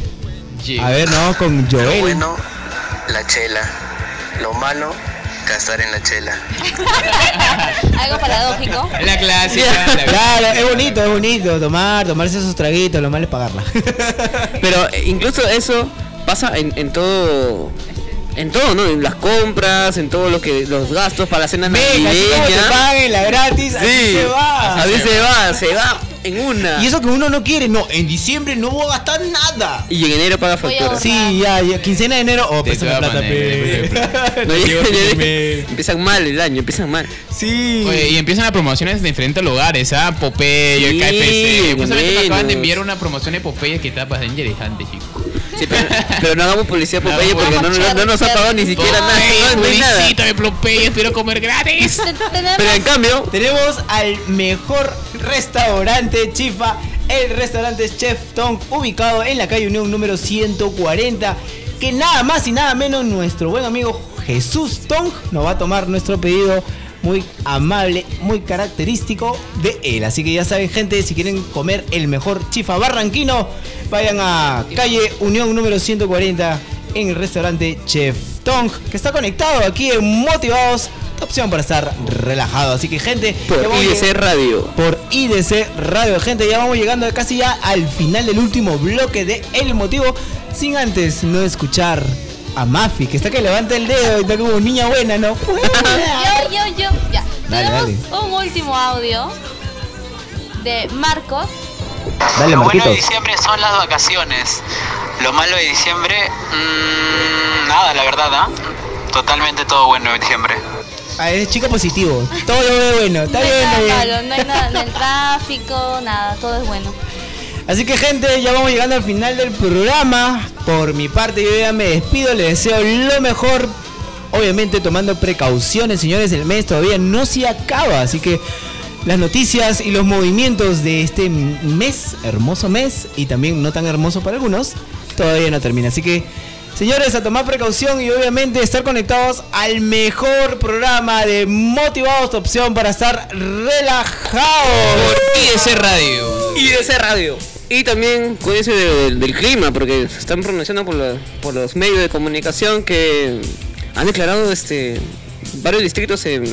A ver, no, con Joel. bueno, la chela. Lo malo, gastar en la chela. [laughs] Algo paradójico. La clásica. [laughs] Claro, es bonito, es bonito tomar, tomarse esos traguitos, lo malo es pagarla. [laughs] Pero eh, incluso eso pasa en, en todo. En todo, ¿no? En las compras, en todo lo que los gastos para la cena Venga, te navideña. paguen la gratis, así Sí, se va. así se va, se va en una. Y eso que uno no quiere, no, en diciembre no voy a gastar nada. Y en enero paga factura. Sí, ya, ya, quincena de enero, oh, plata, pe. [laughs] No, empiezan mal el año, empiezan mal. Sí. Oye, y empiezan las promociones de diferentes lugares, ¿ah? Popeye, Sí, KFC. Justamente me acaban de enviar una promoción de Popeye que está bastante interesante, chicos. Sí, pero, pero no hagamos publicidad por No, Popeye porque no, vamos, no, no nos ha pagado ni siquiera nada. No, no hay nada. publicítame, Popeye, espero comer gratis. Pero en cambio, Tenemos al mejor restaurante Chifa, el restaurante Chef Tong, ubicado en la calle Unión número 140, que nada más y nada menos nuestro buen amigo Jesús Tong nos va a tomar nuestro pedido muy amable, muy característico de él. Así que ya saben, gente, si quieren comer el mejor chifa barranquino, vayan a calle Unión número 140 en el restaurante Chef Tong, que está conectado aquí en Motivados, opción para estar relajado. Así que, gente, por IDC Radio. por IDC Radio, gente, ya vamos llegando casi ya al final del último bloque de El Motivo, sin antes no escuchar a Mafi, que está que levanta el dedo y está como niña buena, ¿no? [laughs] Yo, yo, yo. Ya. Dale, Tenemos un último audio de Marcos. Dale, Lo bueno de diciembre son las vacaciones. Lo malo de diciembre, mm, nada, la verdad, ¿ah? Totalmente todo bueno en diciembre. Ah, es chico positivo. Todo lo ve bueno. Está no hay nada bien. malo, no hay nada en el [laughs] tráfico, nada, todo es bueno. Así que gente, ya vamos llegando al final del programa. Por mi parte yo ya me despido, les deseo lo mejor. Obviamente tomando precauciones, señores, el mes todavía no se acaba. Así que las noticias y los movimientos de este mes, hermoso mes, y también no tan hermoso para algunos, todavía no termina. Así que, señores, a tomar precaución y obviamente estar conectados al mejor programa de Motivados tu opción para estar relajados. IDC Radio. IDC Radio. Y también cuídense del, del clima, porque se están pronunciando por, la- por los medios de comunicación que han declarado este varios distritos en.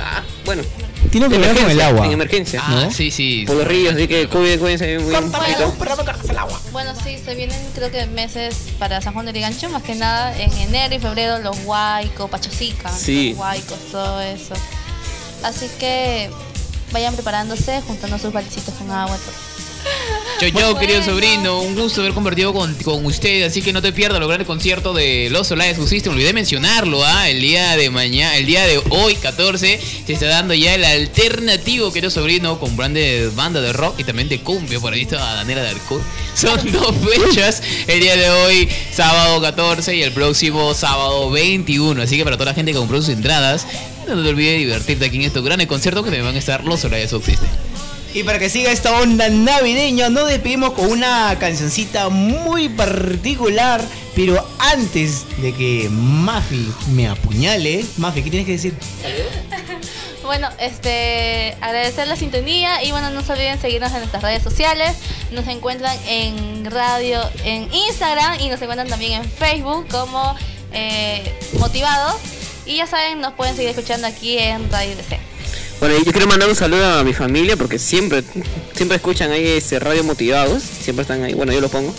ah, bueno. Tiene de problema con el agua. En emergencia. Ah, sí, sí. Por los ríos, así que cuídense muy un poquito. Bueno, sí, se vienen creo que meses para San Juan de Ligancho, más que nada en enero y febrero los huaicos, pachosica, Sí. los huaicos, todo eso. Así que vayan preparándose, juntando sus balecitos con agua. todo. Yo, yo, querido sobrino, un gusto haber compartido con, con usted, así que no te pierdas lograr el concierto de Los Solares Subsisten. Olvidé mencionarlo, ¿ah? El día de mañana, el día de hoy, 14, se está dando ya el alternativo, querido sobrino, con de, banda de rock y también de cumbia, por ahí está Daniela Darko. [laughs] Son dos fechas, el día de hoy, sábado 14 y el próximo sábado 21. Así que para toda la gente que compró sus entradas, no te olvides divertirte aquí en estos grandes conciertos que también van a estar Los Solares Subsisten. Y para que siga esta onda navideña, nos despedimos con una cancioncita muy particular. Pero antes de que Mafi me apuñale, Mafi, ¿qué tienes que decir? [laughs] Bueno, este, agradecer la sintonía y bueno, no se olviden seguirnos en nuestras redes sociales. Nos encuentran en radio, en Instagram y nos encuentran también en Facebook como eh, Motivados. Y ya saben, nos pueden seguir escuchando aquí en Radio DC. Bueno, y yo quiero mandar un saludo a mi familia porque siempre, siempre escuchan ahí ese radio motivados. Siempre están ahí. Bueno, yo lo pongo.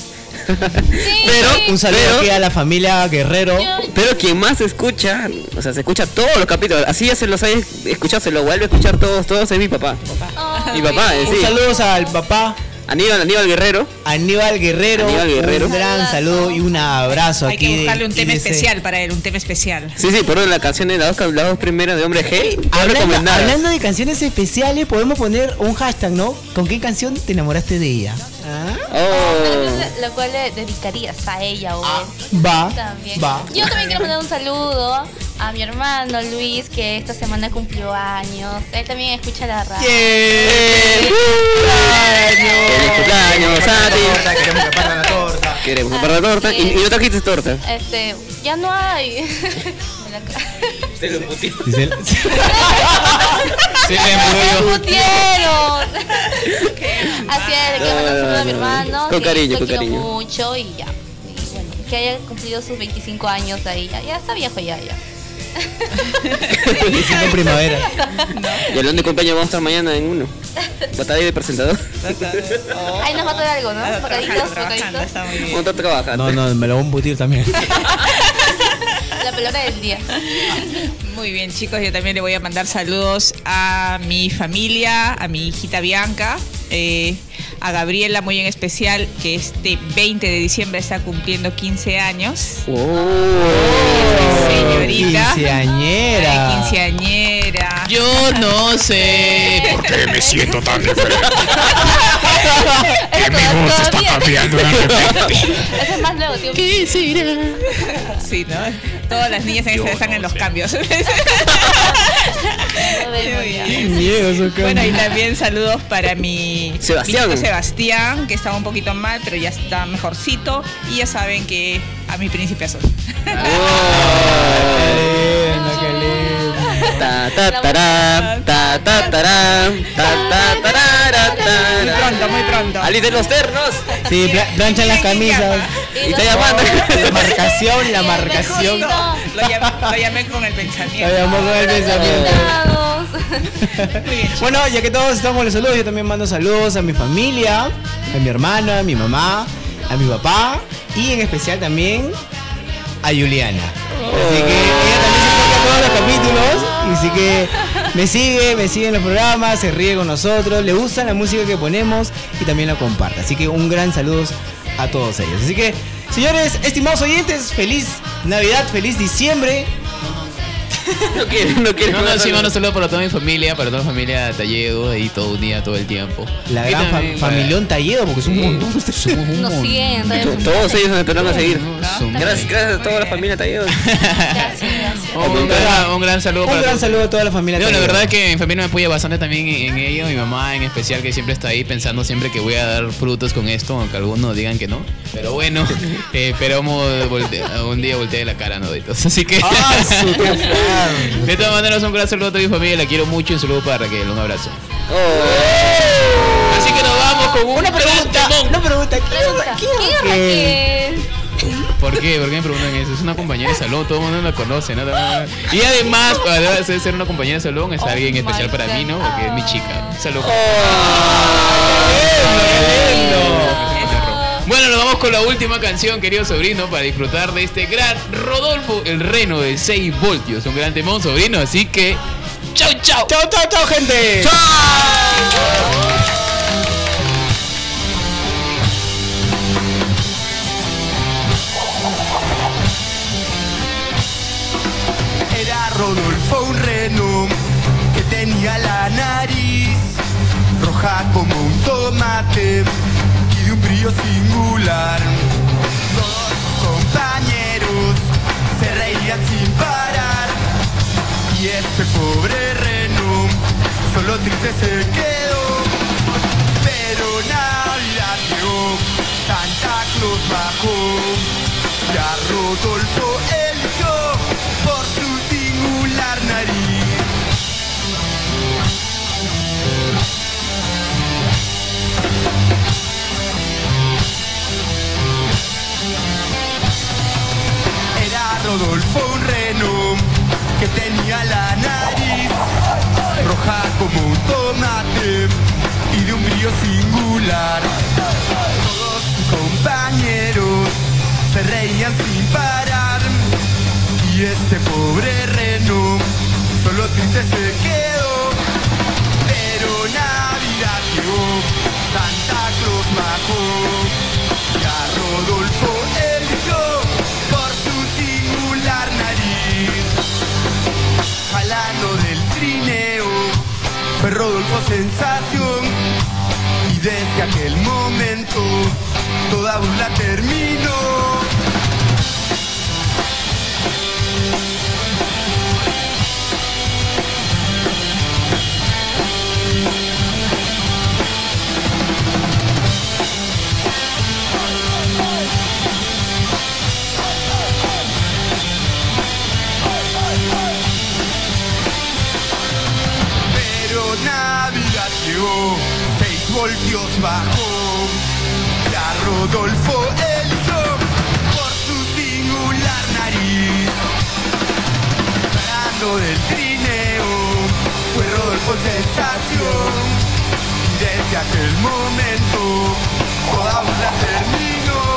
[laughs] Pero un saludo pero- aquí a la familia Guerrero. Pero quien más escucha, o sea, se escucha todos los capítulos. Así ya se los haya escuchado, se lo vuelve a escuchar todos, todos es mi papá. Mi papá, eh, Un sí. saludo al papá. Aníbal, Aníbal Guerrero. Aníbal Guerrero. Aníbal Guerrero. Un gran saludo y un abrazo Hay aquí. que de buscarle un tema especial para él, un tema especial. Sí, sí, por la canción de las dos, las dos primeras de Hombre G. Hablando, hablando de canciones especiales, podemos poner un hashtag, ¿no? ¿Con qué canción te enamoraste de ella? Oh. Lo cual le dedicarías a ella o Ah. Va, También. va. Yo también quiero mandar un saludo a mi hermano Luis, que esta semana cumplió años. Él también escucha la radio. ¡Feliz cumpleaños ti! Queremos que parta la torta. Queremos comprar la torta. ¿Y, no trajiste torta? Este, ya no hay. Te lo putí. Se le [laughs] [laughs] ¡Me murió. putieron! [laughs] Así es, le mandar un saludo a mi No, no, no. hermano. Con que cariño, con cariño. mucho y ya. Y bueno, que haya cumplido sus 25 años ahí. Ya, ya está viejo ya, ya. En primavera. [laughs] Y hablando de cumpleaños, vamos a estar mañana en uno. Batalla de presentador. Ahí nos va a traer algo, ¿no? Bocaditos, bocaditos. Vamos a estar trabajando. No, no, me lo voy a embutir también. [laughs] La pelota del día. [laughs] Muy bien, chicos, yo también le voy a mandar saludos a mi familia, a mi hijita Bianca, eh, a Gabriela muy en especial, que este 20 de diciembre está cumpliendo 15 años. señorita. Quinceañera. Ay, quinceañera. Yo no sé por qué me [laughs] siento tan [laughs] diferente. Que mi voz está cambiando de repente. Eso es más luego, tío. ¿Qué será? Sí, ¿no? Todas las niñas en esta están en los cambios. [laughs] Qué miedo, Bueno, y también saludos para mi Sebastián. mi Sebastián, que estaba un poquito mal, pero ya está mejorcito. Y ya saben que a mi príncipe azul. Muy pronto, muy pronto. Ali de los ternos. Sí, pla- planchan las camisas. Y está llamando. La marcación, la marcación. Lo llamé, lo llamé con el pensamiento. Lo llamó con el pensamiento. Muy bien. Bueno, ya que todos estamos con los saludos, yo también mando saludos a mi familia, a mi hermana, a mi mamá, a mi papá y en especial también a Juliana. Así que ella también se toca todos los capítulos así que me sigue, me sigue en los programas, se ríe con nosotros, le gusta la música que ponemos y también la comparte. Así que un gran saludo a todos ellos. Así que, Señores, estimados oyentes, feliz Navidad, feliz diciembre. No quiere, no quiere. No, no, sí, mando saludo para toda mi familia, para toda mi familia Talledo, ahí todo un día, todo el tiempo. La gran fa- también para- familión Talledo, porque es un montón. Nos siguen. Todos ellos nos empezaron a seguir. Gracias, gracias a toda la familia Talledo. Un, un gran, un gran saludo Un para gran todos. saludo a toda la familia No, la verdad es que mi familia me apoya bastante también en, ello, mi mamá en especial que siempre está ahí pensando siempre que voy a dar frutos con esto, aunque algunos digan que no. Pero bueno, [laughs] eh, esperamos un día voltear la cara, ¿no? Así que... Ah, [laughs] de todas maneras, un gran saludo a toda mi familia, la quiero mucho y un saludo para Raquel, un abrazo. Así que nos vamos con una pregunta. Una pregunta. Pregunta, ¿Quién es Raquel? ¿Por qué? ¿Por qué me preguntan eso? Es una compañera de salón, todo el mundo la conoce, ¿no? Y además, de ser una compañera de salón, es alguien especial para mí, ¿no? Porque es mi chica. Salud. Bueno, nos vamos con la última canción, querido sobrino, para disfrutar de este gran Rodolfo, el reno de 6 voltios. Un gran temón, sobrino, así que. ¡Chau, chau! ¡Chau, chau, chau, gente! Era Rodolfo un reno que tenía la nariz roja como un tomate singular. Todos sus compañeros se reían sin parar y este pobre reno solo triste se quedó. Pero Navidad llegó, Santa Claus bajó y a Rodolfo eligió por su singular nariz. Que tenía la nariz roja como un tomate y de un brillo singular. Todos sus compañeros se reían sin parar y este pobre reno solo triste se quedó. Pero Navidad llegó, Santa Claus bajó y a Rodolfo fue Rodolfo sensación y desde aquel momento toda burla terminó. Llegó, seis voltios bajó. Y a Rodolfo eligió por su singular nariz. Parando del trineo, fue Rodolfo sensación. Y desde aquel momento, toda burla terminó.